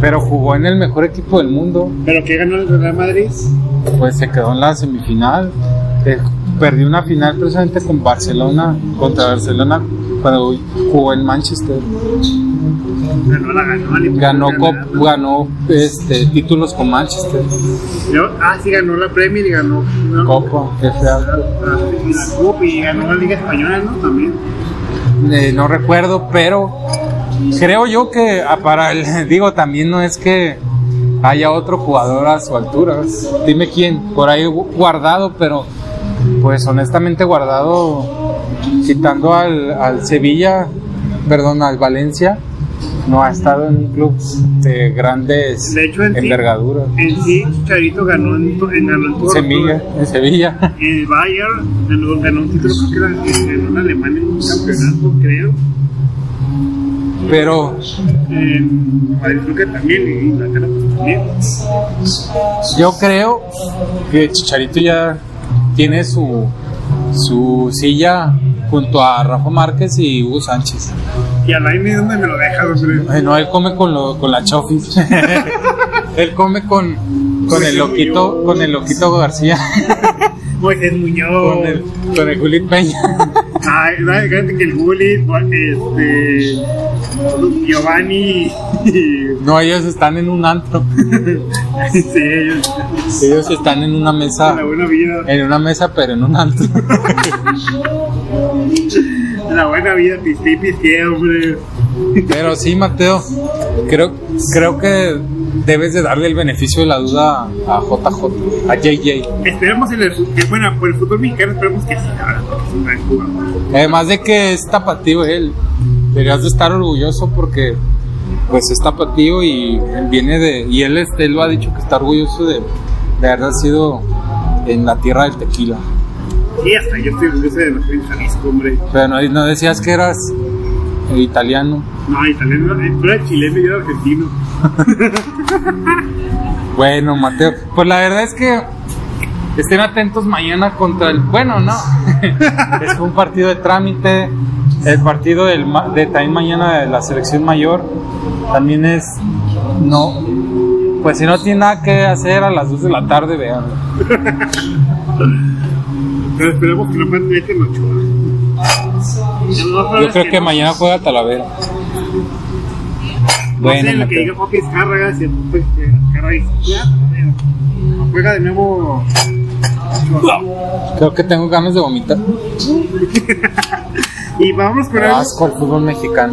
Speaker 2: Pero jugó en el mejor equipo del mundo,
Speaker 1: Pero que ganó el Real Madrid.
Speaker 2: pues se quedó en la semifinal. Eh, perdió una final precisamente con Barcelona, contra Barcelona, cuando jugó en Manchester.
Speaker 1: Ganó la ganó.
Speaker 2: Ganó, cop- ganó este, títulos con Manchester,
Speaker 1: Yo- ah, sí, ganó la Premier y ganó. ¿no?
Speaker 2: Copa, FA.
Speaker 1: Ah, y la Copa y ganó la Liga Española, ¿no? También.
Speaker 2: Eh, no recuerdo, pero creo yo que ah, para el, [laughs] digo, también no es que haya otro jugador a su altura. Dime quién, por ahí gu- guardado, pero pues honestamente guardado, quitando al, al Sevilla, perdón, al Valencia, no ha estado en un club de grandes
Speaker 1: De hecho, en
Speaker 2: envergaduras.
Speaker 1: En sí, Chicharito ganó en, en, ganó en
Speaker 2: Sevilla, en Sevilla.
Speaker 1: El Bayern ganó, ganó un título, creo que ganó en Alemania en un campeonato, creo.
Speaker 2: Pero
Speaker 1: En Madrid creo que también, Inglaterra también.
Speaker 2: Yo creo que Chicharito ya tiene su, su silla junto a Rafa Márquez y Hugo Sánchez.
Speaker 1: Y aire donde me lo dejas.
Speaker 2: Bueno, él come con, lo, con la chofis. [laughs] él come con, con el loquito, con el loquito García, [laughs]
Speaker 1: Moisés Muñoz.
Speaker 2: con el, con el Juli Peña.
Speaker 1: Ay, no, fíjate que el Gullit, este. Giovanni.
Speaker 2: No, ellos están en un antro. [laughs]
Speaker 1: sí, ellos.
Speaker 2: Ellos están en una mesa.
Speaker 1: La buena vida.
Speaker 2: En una mesa, pero en un antro.
Speaker 1: La buena vida, piste y piste, hombre.
Speaker 2: Pero sí, Mateo, creo, creo que debes de darle el beneficio de la duda a JJ, a JJ.
Speaker 1: Esperemos en el, que, bueno, por el fútbol mexicano, esperemos que sí, la verdad.
Speaker 2: Además de que es tapatío él, deberías de estar orgulloso porque pues es tapatío y viene de, y él, este, él lo ha dicho que está orgulloso de, de haber nacido en la tierra del tequila.
Speaker 1: Sí, hasta yo estoy orgulloso de nacer en Jalisco, hombre.
Speaker 2: Pero no, no decías que eras italiano.
Speaker 1: No, italiano, eh, tú eres chileno y yo era argentino. [laughs]
Speaker 2: Bueno, Mateo, pues la verdad es que estén atentos mañana contra el. Bueno, no. [laughs] es un partido de trámite. El partido del, de también mañana de la selección mayor también es. No. Pues si no tiene nada que hacer a las 2 de la tarde, vean. [laughs]
Speaker 1: Pero esperemos que no me meten Ochoa.
Speaker 2: Yo creo que mañana juega Talavera.
Speaker 1: No sé
Speaker 2: Bueno,
Speaker 1: lo que diga Escárraga, si pues, bueno, juega de nuevo.
Speaker 2: Creo que tengo ganas de vomitar. [laughs]
Speaker 1: Y vámonos con
Speaker 2: asco el fútbol mexicano.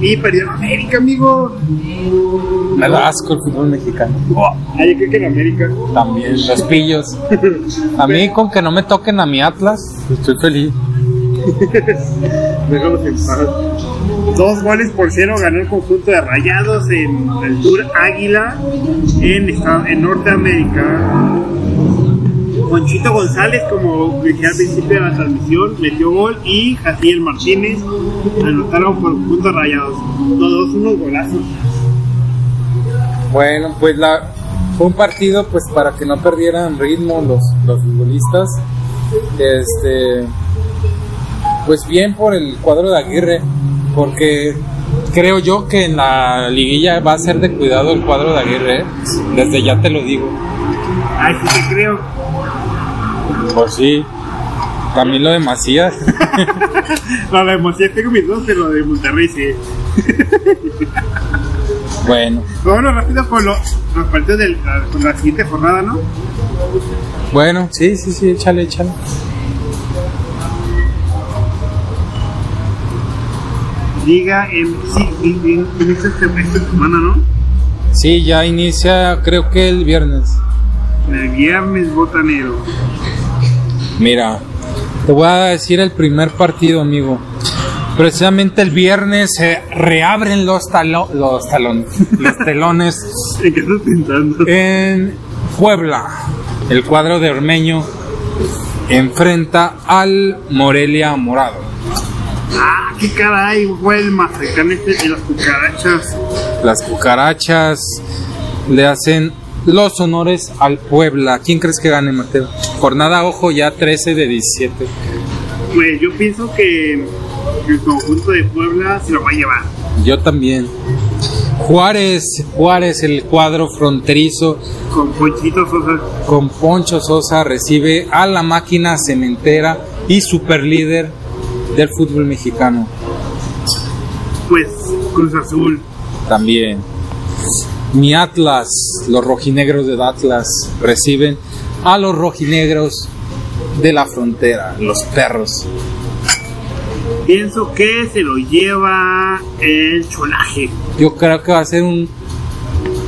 Speaker 1: Y perdió América, amigo.
Speaker 2: Me da asco el fútbol mexicano.
Speaker 1: Ah, yo creo que en América.
Speaker 2: También, los pillos. A mí con que no me toquen a mi Atlas, estoy feliz.
Speaker 1: Déjalos en paz. Dos goles por cero ganó el conjunto de Rayados en el Tour Águila en, en Norteamérica. Conchito González, como dije al principio de la transmisión, metió gol y Jaciel Martínez anotaron por el conjunto de Rayados. Todos unos golazos.
Speaker 2: Bueno, pues la fue un partido pues para que no perdieran ritmo los, los futbolistas. Este pues bien por el cuadro de Aguirre, porque creo yo que en la liguilla va a ser de cuidado el cuadro de Aguirre, ¿eh? desde ya te lo digo.
Speaker 1: Ay, sí te creo.
Speaker 2: Pues sí. También lo de Macías. [laughs]
Speaker 1: La de Mosía tengo mis dos, pero la de Monterrey sí. [laughs]
Speaker 2: bueno,
Speaker 1: Bueno, rápido con lo- los partidos de la, con la siguiente jornada, ¿no?
Speaker 2: bueno, sí, sí, sí, échale, échale.
Speaker 1: Liga en. Sí, en, en esta, esta semana, ¿no?
Speaker 2: Sí, ya inicia creo que el viernes.
Speaker 1: El viernes botanero.
Speaker 2: Mira, te voy a decir el primer partido, amigo. Precisamente el viernes se reabren los, talo- los talones, los [laughs] telones
Speaker 1: ¿En qué estás pensando?
Speaker 2: en Puebla. El cuadro de Ormeño enfrenta al Morelia Morado.
Speaker 1: Ah, qué caray, fue el Mazacán este de las cucarachas.
Speaker 2: Las cucarachas le hacen los honores al Puebla. ¿Quién crees que gane, Mateo? Jornada, ojo, ya 13 de 17.
Speaker 1: Pues yo pienso que el conjunto de Puebla se lo va a llevar.
Speaker 2: Yo también. Juárez, Juárez, el cuadro fronterizo
Speaker 1: Con Ponchito Sosa.
Speaker 2: con Poncho Sosa recibe a la máquina cementera y superlíder del fútbol mexicano
Speaker 1: Pues Cruz Azul.
Speaker 2: también. Mi Atlas, los rojinegros de Atlas reciben a los rojinegros de la frontera, los perros.
Speaker 1: Pienso que se lo lleva el cholaje.
Speaker 2: Yo creo que va a ser un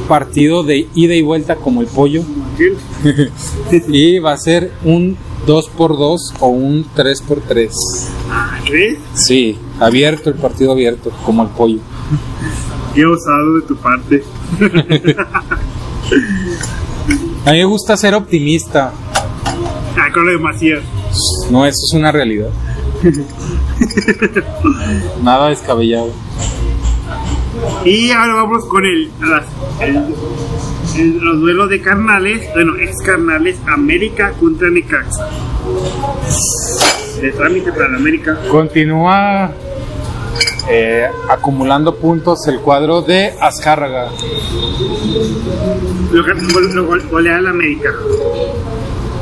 Speaker 2: partido de ida y vuelta como el pollo. [laughs] Y va a ser un 2x2 o un 3x3.
Speaker 1: Ah, ¿Crees?
Speaker 2: Sí, abierto el partido abierto, como el pollo.
Speaker 1: Qué osado de tu parte. [laughs]
Speaker 2: A mí me gusta ser optimista.
Speaker 1: Ah, con lo de Macías.
Speaker 2: No, eso es una realidad. [laughs] [laughs] Nada descabellado.
Speaker 1: Y ahora vamos con el, el- el- los duelos de carnales, bueno, ex carnales, América contra Necaxa. De trámite para la América.
Speaker 2: Continúa eh, acumulando puntos el cuadro de Azcárraga.
Speaker 1: Lo, gol- golea la América.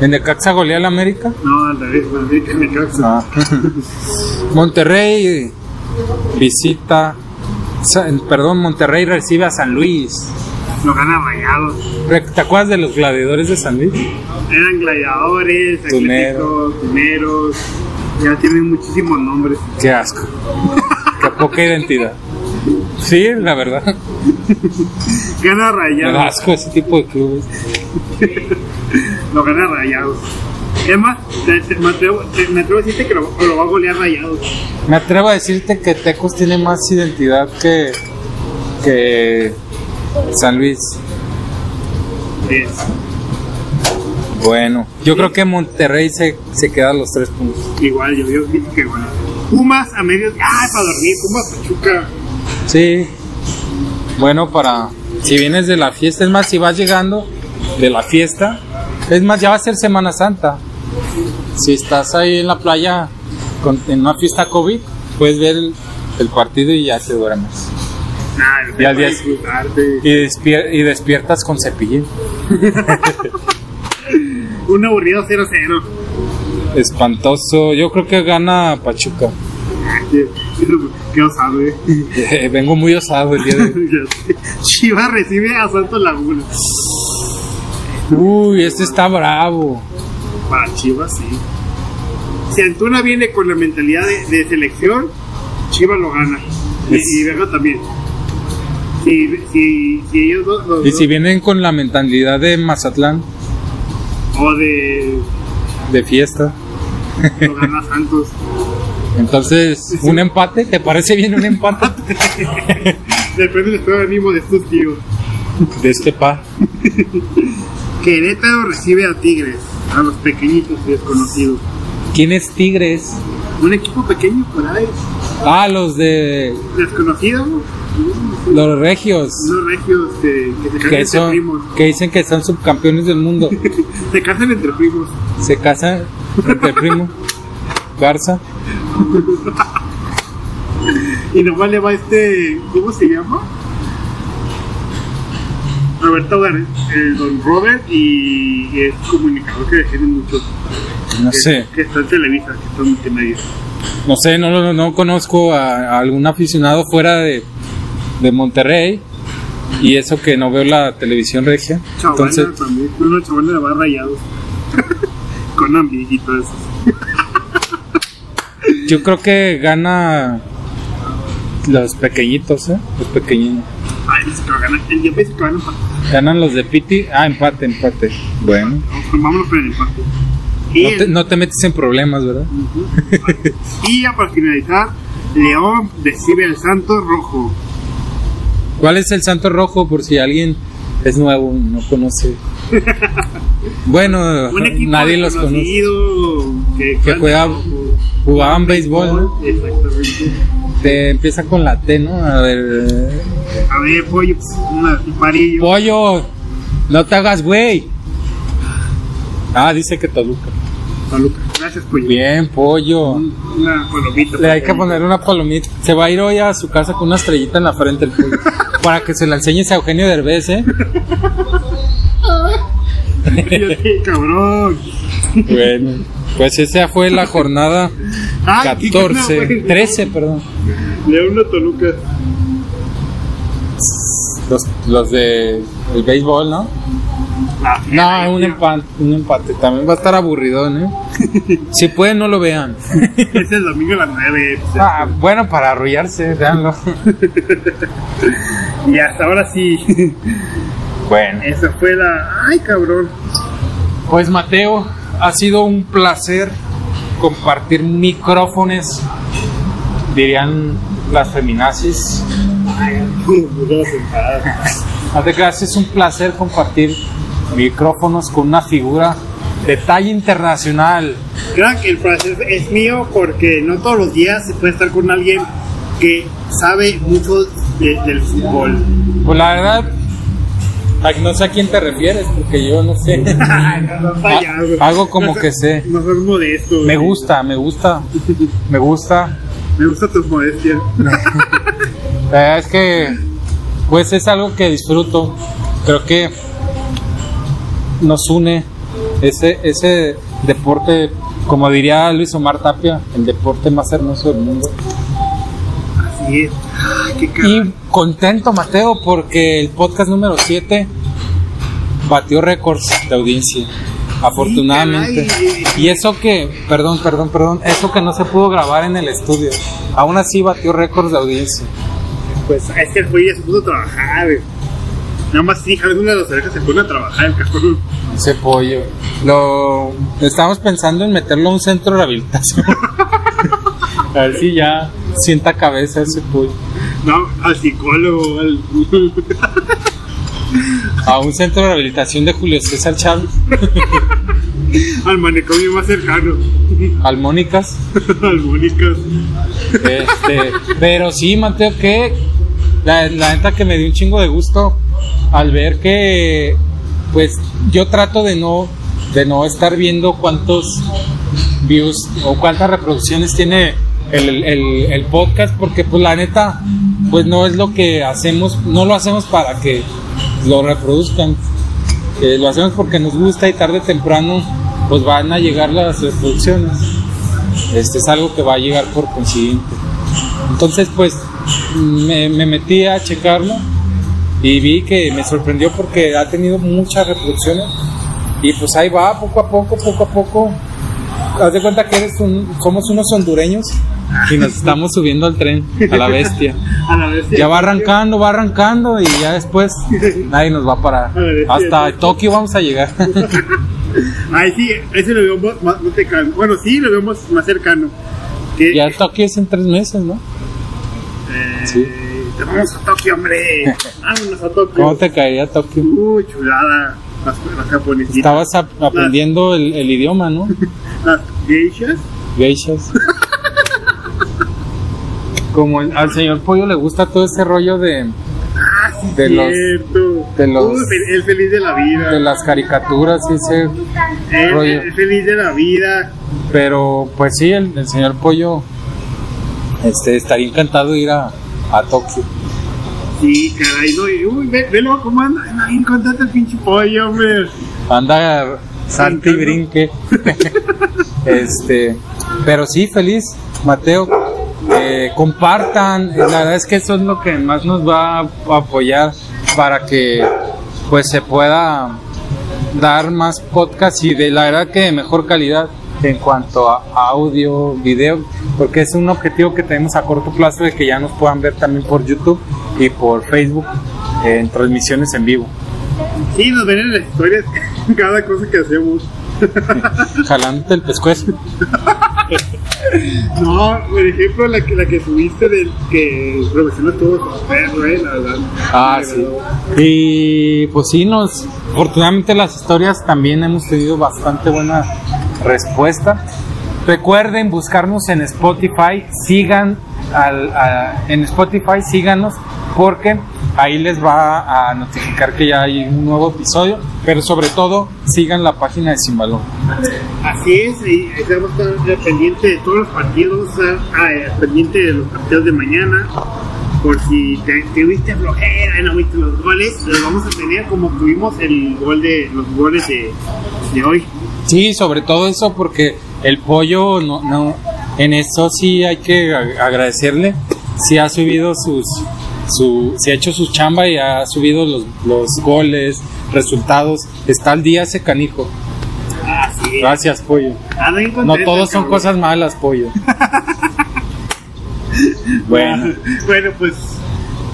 Speaker 2: ¿En Necaxa golea al América?
Speaker 1: No, al revés, América Necaxa.
Speaker 2: Ah. Monterrey visita. Perdón, Monterrey recibe a San Luis.
Speaker 1: Lo gana Rayados.
Speaker 2: ¿Te acuerdas de los gladiadores de San Luis?
Speaker 1: Eran gladiadores, atléticos, tuneros. Ya tienen muchísimos nombres.
Speaker 2: Qué asco. Qué poca identidad. Sí, la verdad.
Speaker 1: Gana Rayados.
Speaker 2: asco ese tipo de clubes. [laughs]
Speaker 1: Lo gana Rayados. Es más, te- te- me, atrevo, te- me atrevo a decirte que lo, lo va a golear Rayados.
Speaker 2: Me atrevo a decirte que Tecos tiene más identidad que, que San Luis. Bueno, yo creo que Monterrey se, se queda a los tres puntos.
Speaker 1: igual, yo, dije que igual. Pumas a medios. ¡Ah, para dormir! Pumas Pachuca.
Speaker 2: Sí. Bueno, para. Si vienes de la fiesta, es más, si vas llegando de la fiesta, es más, ya va a ser Semana Santa. Si estás ahí en la playa con, en una fiesta COVID, puedes ver el, el partido y ya te duermes.
Speaker 1: Nah,
Speaker 2: Y al día-
Speaker 1: disfrutarte.
Speaker 2: Y, despier- y despiertas con cepillín. [laughs]
Speaker 1: Un aburrido 0-0.
Speaker 2: Espantoso. Yo creo que gana Pachuca.
Speaker 1: ¿Qué sabe? [laughs]
Speaker 2: Vengo muy osado el día de hoy. [laughs]
Speaker 1: Chivas recibe a Santos Laguna.
Speaker 2: Uy, este está bravo.
Speaker 1: Para Chivas, sí. Si Antuna viene con la mentalidad de, de selección, Chivas lo gana. Y,
Speaker 2: Es-
Speaker 1: y Vega también. Si, si, si ellos dos, los
Speaker 2: Y si vienen con la mentalidad de Mazatlán,
Speaker 1: o de
Speaker 2: de fiesta.
Speaker 1: lo gana Santos. [laughs]
Speaker 2: Entonces, ¿un empate? ¿Te parece bien un empate? [laughs]
Speaker 1: Depende del estado de ánimo de estos tíos.
Speaker 2: De este par. [laughs]
Speaker 1: Querétaro recibe a Tigres, a los pequeñitos y desconocidos.
Speaker 2: ¿Quién es Tigres?
Speaker 1: Un equipo pequeño por ahí,
Speaker 2: Ah, los de
Speaker 1: desconocido,
Speaker 2: los regios.
Speaker 1: unos regios que, que se casan
Speaker 2: Que,
Speaker 1: entre
Speaker 2: son,
Speaker 1: primos.
Speaker 2: que dicen que son subcampeones del mundo. [laughs]
Speaker 1: Se casan entre primos.
Speaker 2: Se casan entre primo. Garza. [laughs]
Speaker 1: Y nomás le va este. ¿Cómo se llama? Roberto Gar el don Robert y, y es comunicador que defiende mucho.
Speaker 2: No
Speaker 1: que,
Speaker 2: sé.
Speaker 1: Que está en Televisa, que está en multimedia.
Speaker 2: No sé, no, no, no conozco a, a algún aficionado fuera de, de Monterrey. Y eso que no veo la televisión regia.
Speaker 1: Chavana
Speaker 2: Entonces,
Speaker 1: también. No, Chavana va rayado. Con [laughs] Ambi y todo eso.
Speaker 2: yo creo que gana los pequeñitos, ¿eh? Los pequeñitos.
Speaker 1: Ay, dice que va a ganar. Yo pensé que van a empatar.
Speaker 2: Ganan los de Piti. Ah, empate, empate. Bueno.
Speaker 1: Vamos- Vámonos con el empate.
Speaker 2: No te,
Speaker 1: el-
Speaker 2: no te metes en problemas, ¿verdad?
Speaker 1: y ya para finalizar, León recibe al Santos Rojo.
Speaker 2: ¿Cuál es el Santo Rojo? Por si alguien es nuevo, no conoce. [laughs] Bueno, nadie los conoce.
Speaker 1: que,
Speaker 2: Que juega- Jugaban béisbol, ¿no?
Speaker 1: Exactamente.
Speaker 2: Te empieza con la T, ¿no? A ver.
Speaker 1: A ver, pollo, pues, una- un parillo.
Speaker 2: Pollo, no te hagas güey. Ah, dice que Toluca.
Speaker 1: Toluca. Gracias, pollo.
Speaker 2: Bien, pollo.
Speaker 1: Una palomita.
Speaker 2: Le hay que poner una palomita. Se va a ir hoy a su casa con una estrellita en la frente el pollo. [laughs] Para que se la enseñes a Eugenio Derbez, ¿eh? [laughs]
Speaker 1: Cabrón.
Speaker 2: Bueno, pues esa fue la jornada
Speaker 1: Ah, ¿qué
Speaker 2: 14,
Speaker 1: gana, güey?
Speaker 2: 13, perdón.
Speaker 1: León a Toluca.
Speaker 2: Los, los de el béisbol, ¿no?
Speaker 1: La
Speaker 2: No, un empate, un empate. También va a estar aburridón, ¿eh? [laughs] Si pueden, no lo vean.
Speaker 1: Es el domingo a las 9.
Speaker 2: Ah, bueno, para arrullarse, véanlo. [laughs]
Speaker 1: Y hasta ahora sí.
Speaker 2: Bueno.
Speaker 1: Esa fue la. Ay, cabrón.
Speaker 2: Pues Mateo, ha sido un placer compartir micrófonos, dirían las feminazis. [laughs] Hace que es un placer compartir micrófonos con una figura de talla internacional.
Speaker 1: Crack, el placer es mío porque no todos los días se puede estar con alguien que sabe mucho de- del fútbol.
Speaker 2: Pues la verdad, ay, no sé a quién te refieres, porque yo no sé. [laughs]
Speaker 1: Ay, no, no, payaso.
Speaker 2: Ha- algo como que sé.
Speaker 1: No modesto.
Speaker 2: Me gusta, me gusta, me gusta.
Speaker 1: Me gusta tu modestia. [laughs]
Speaker 2: La verdad es que, pues es algo que disfruto. Creo que nos une ese, ese deporte, como diría Luis Omar Tapia, el deporte más hermoso del mundo.
Speaker 1: Así es.
Speaker 2: Y contento, Mateo, porque el podcast número 7 batió récords de audiencia. Afortunadamente. Y eso que, perdón, perdón, perdón, eso que no se pudo grabar en el estudio. Aún así batió récords de audiencia.
Speaker 1: Pues es que el güey ya se puso a trabajar. Nada más sí, jalando una de las orejas se pone a trabajar el cabrón.
Speaker 2: Ese pollo. Lo estamos pensando en meterlo a un centro de rehabilitación. [laughs] a ver si ya sienta cabeza ese pollo.
Speaker 1: No, al psicólogo, al, [laughs]
Speaker 2: A un centro de rehabilitación de Julio César Chávez. [laughs]
Speaker 1: al manicomio más cercano. [laughs]
Speaker 2: Al Mónicas.
Speaker 1: al Mónicas.
Speaker 2: Este, pero sí, Mateo, que la, la neta que me dio un chingo de gusto al ver que, pues, yo trato de no, de no estar viendo cuántos views o cuántas reproducciones tiene el, el- el podcast, porque, pues, la neta, pues, no es lo que hacemos, no lo hacemos para que lo reproduzcan. Lo hacemos porque nos gusta y tarde o temprano, pues, van a llegar las reproducciones. Este es algo que va a llegar por consiguiente. Entonces, pues me, me metí a checarlo y vi que me sorprendió porque ha tenido muchas reproducciones y pues ahí va, poco a poco, poco a poco. Haz de cuenta que eres un- somos unos hondureños y nos estamos subiendo al tren, a la bestia. [laughs]
Speaker 1: A la vez.
Speaker 2: Ya va arrancando, va arrancando y ya después nadie nos va a parar. Hasta Tokio vamos a llegar. [laughs]
Speaker 1: Ay, sí, ese lo veo más, más- cercano. Bueno, sí, lo vemos más cercano.
Speaker 2: Ya Tokio es en tres meses, ¿no?
Speaker 1: eh,
Speaker 2: sí.
Speaker 1: Te vamos a Tokio, hombre. [laughs] Vámonos a Tokio.
Speaker 2: ¿Cómo te caería Tokio?
Speaker 1: Uy, chulada. Las, las japonesitas.
Speaker 2: Estabas ap- aprendiendo el, el idioma, ¿no?
Speaker 1: Las geishas.
Speaker 2: Geishas. Como el- al señor Pollo le gusta todo ese rollo de,
Speaker 1: Ah, sí,
Speaker 2: De los-
Speaker 1: cierto.
Speaker 2: de los-
Speaker 1: Uy, el feliz de la vida.
Speaker 2: de las caricaturas y ese
Speaker 1: el,
Speaker 2: rollo.
Speaker 1: el feliz de la vida.
Speaker 2: Pero pues sí, el, el señor Pollo este, estaría encantado de ir a, a Tokio.
Speaker 1: Sí, caray, no. y- Uy, ve, velo cómo anda. Contento el pinche pollo, hombre.
Speaker 2: Anda salte y brinque. [laughs] este, pero sí, feliz, Mateo. Eh, compartan, la verdad es que eso es lo que más nos va a apoyar para que pues se pueda dar más podcast y de la verdad que de mejor calidad en cuanto a audio, video, porque es un objetivo que tenemos a corto plazo de que ya nos puedan ver también por YouTube y por Facebook eh, en transmisiones en vivo,
Speaker 1: Sí, nos ven en las historias [laughs] cada cosa que hacemos. [laughs]
Speaker 2: jalándote el pescuezo. [laughs]
Speaker 1: No, por ejemplo, la que, la que subiste del que profesional todo con perro, eh, la verdad.
Speaker 2: Ah, sí. Y pues sí, nos, afortunadamente las historias también hemos tenido bastante buena respuesta. Recuerden buscarnos en Spotify, sigan al, a- en Spotify, síganos porque ahí les va a notificar que ya hay un nuevo episodio, pero sobre todo sigan la página de Sin Balón.
Speaker 1: Así es, y estamos pendientes de todos los partidos, ah, eh, pendiente de los partidos de mañana. Por si te, te viste flojera y no viste los goles, los vamos a tener como tuvimos el gol de los goles de, de hoy.
Speaker 2: Sí, sobre todo eso porque el pollo no, no en eso sí hay que agradecerle. Sí ha subido sus su sí ha hecho su chamba y ha subido los, los goles, resultados. Está al día ese canijo.
Speaker 1: Ah, sí.
Speaker 2: Gracias, pollo.
Speaker 1: Bien
Speaker 2: No todos son
Speaker 1: cabrón.
Speaker 2: cosas malas, pollo. [laughs] Bueno, [laughs]
Speaker 1: bueno, pues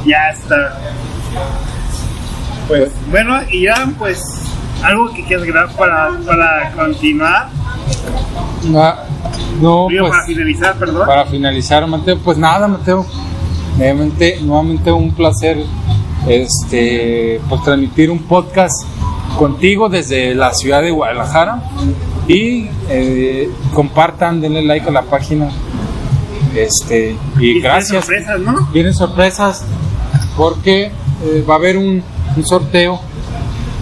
Speaker 1: ya está. Pues bueno, y ya pues algo que quieras grabar para, para continuar,
Speaker 2: no, no,
Speaker 1: para
Speaker 2: pues
Speaker 1: finalizar, perdón.
Speaker 2: para finalizar, Mateo, pues nada, Mateo. Nuevamente, nuevamente un placer este pues transmitir un podcast contigo desde la ciudad de Guadalajara y eh, compartan, denle like a la página. Este, y
Speaker 1: Y
Speaker 2: gracias.
Speaker 1: sorpresas, ¿no?
Speaker 2: Vienen sorpresas porque eh, va a haber un, un sorteo,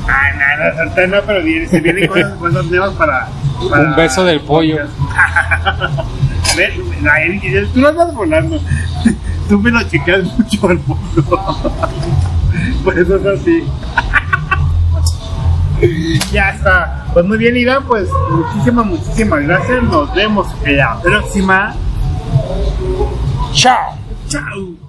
Speaker 1: Ay, nada, saltar no, pero viene, se vienen cosas, cosas nuevas para, para-
Speaker 2: un beso del pollo. [laughs]
Speaker 1: Tú lo andas volando. [laughs] Tú me lo checas mucho al mundo. [laughs] Por eso es así. Ya está. Pues muy bien, Iván, pues muchísimas, muchísimas gracias. Nos vemos en la próxima.
Speaker 2: Chao.
Speaker 1: Chao.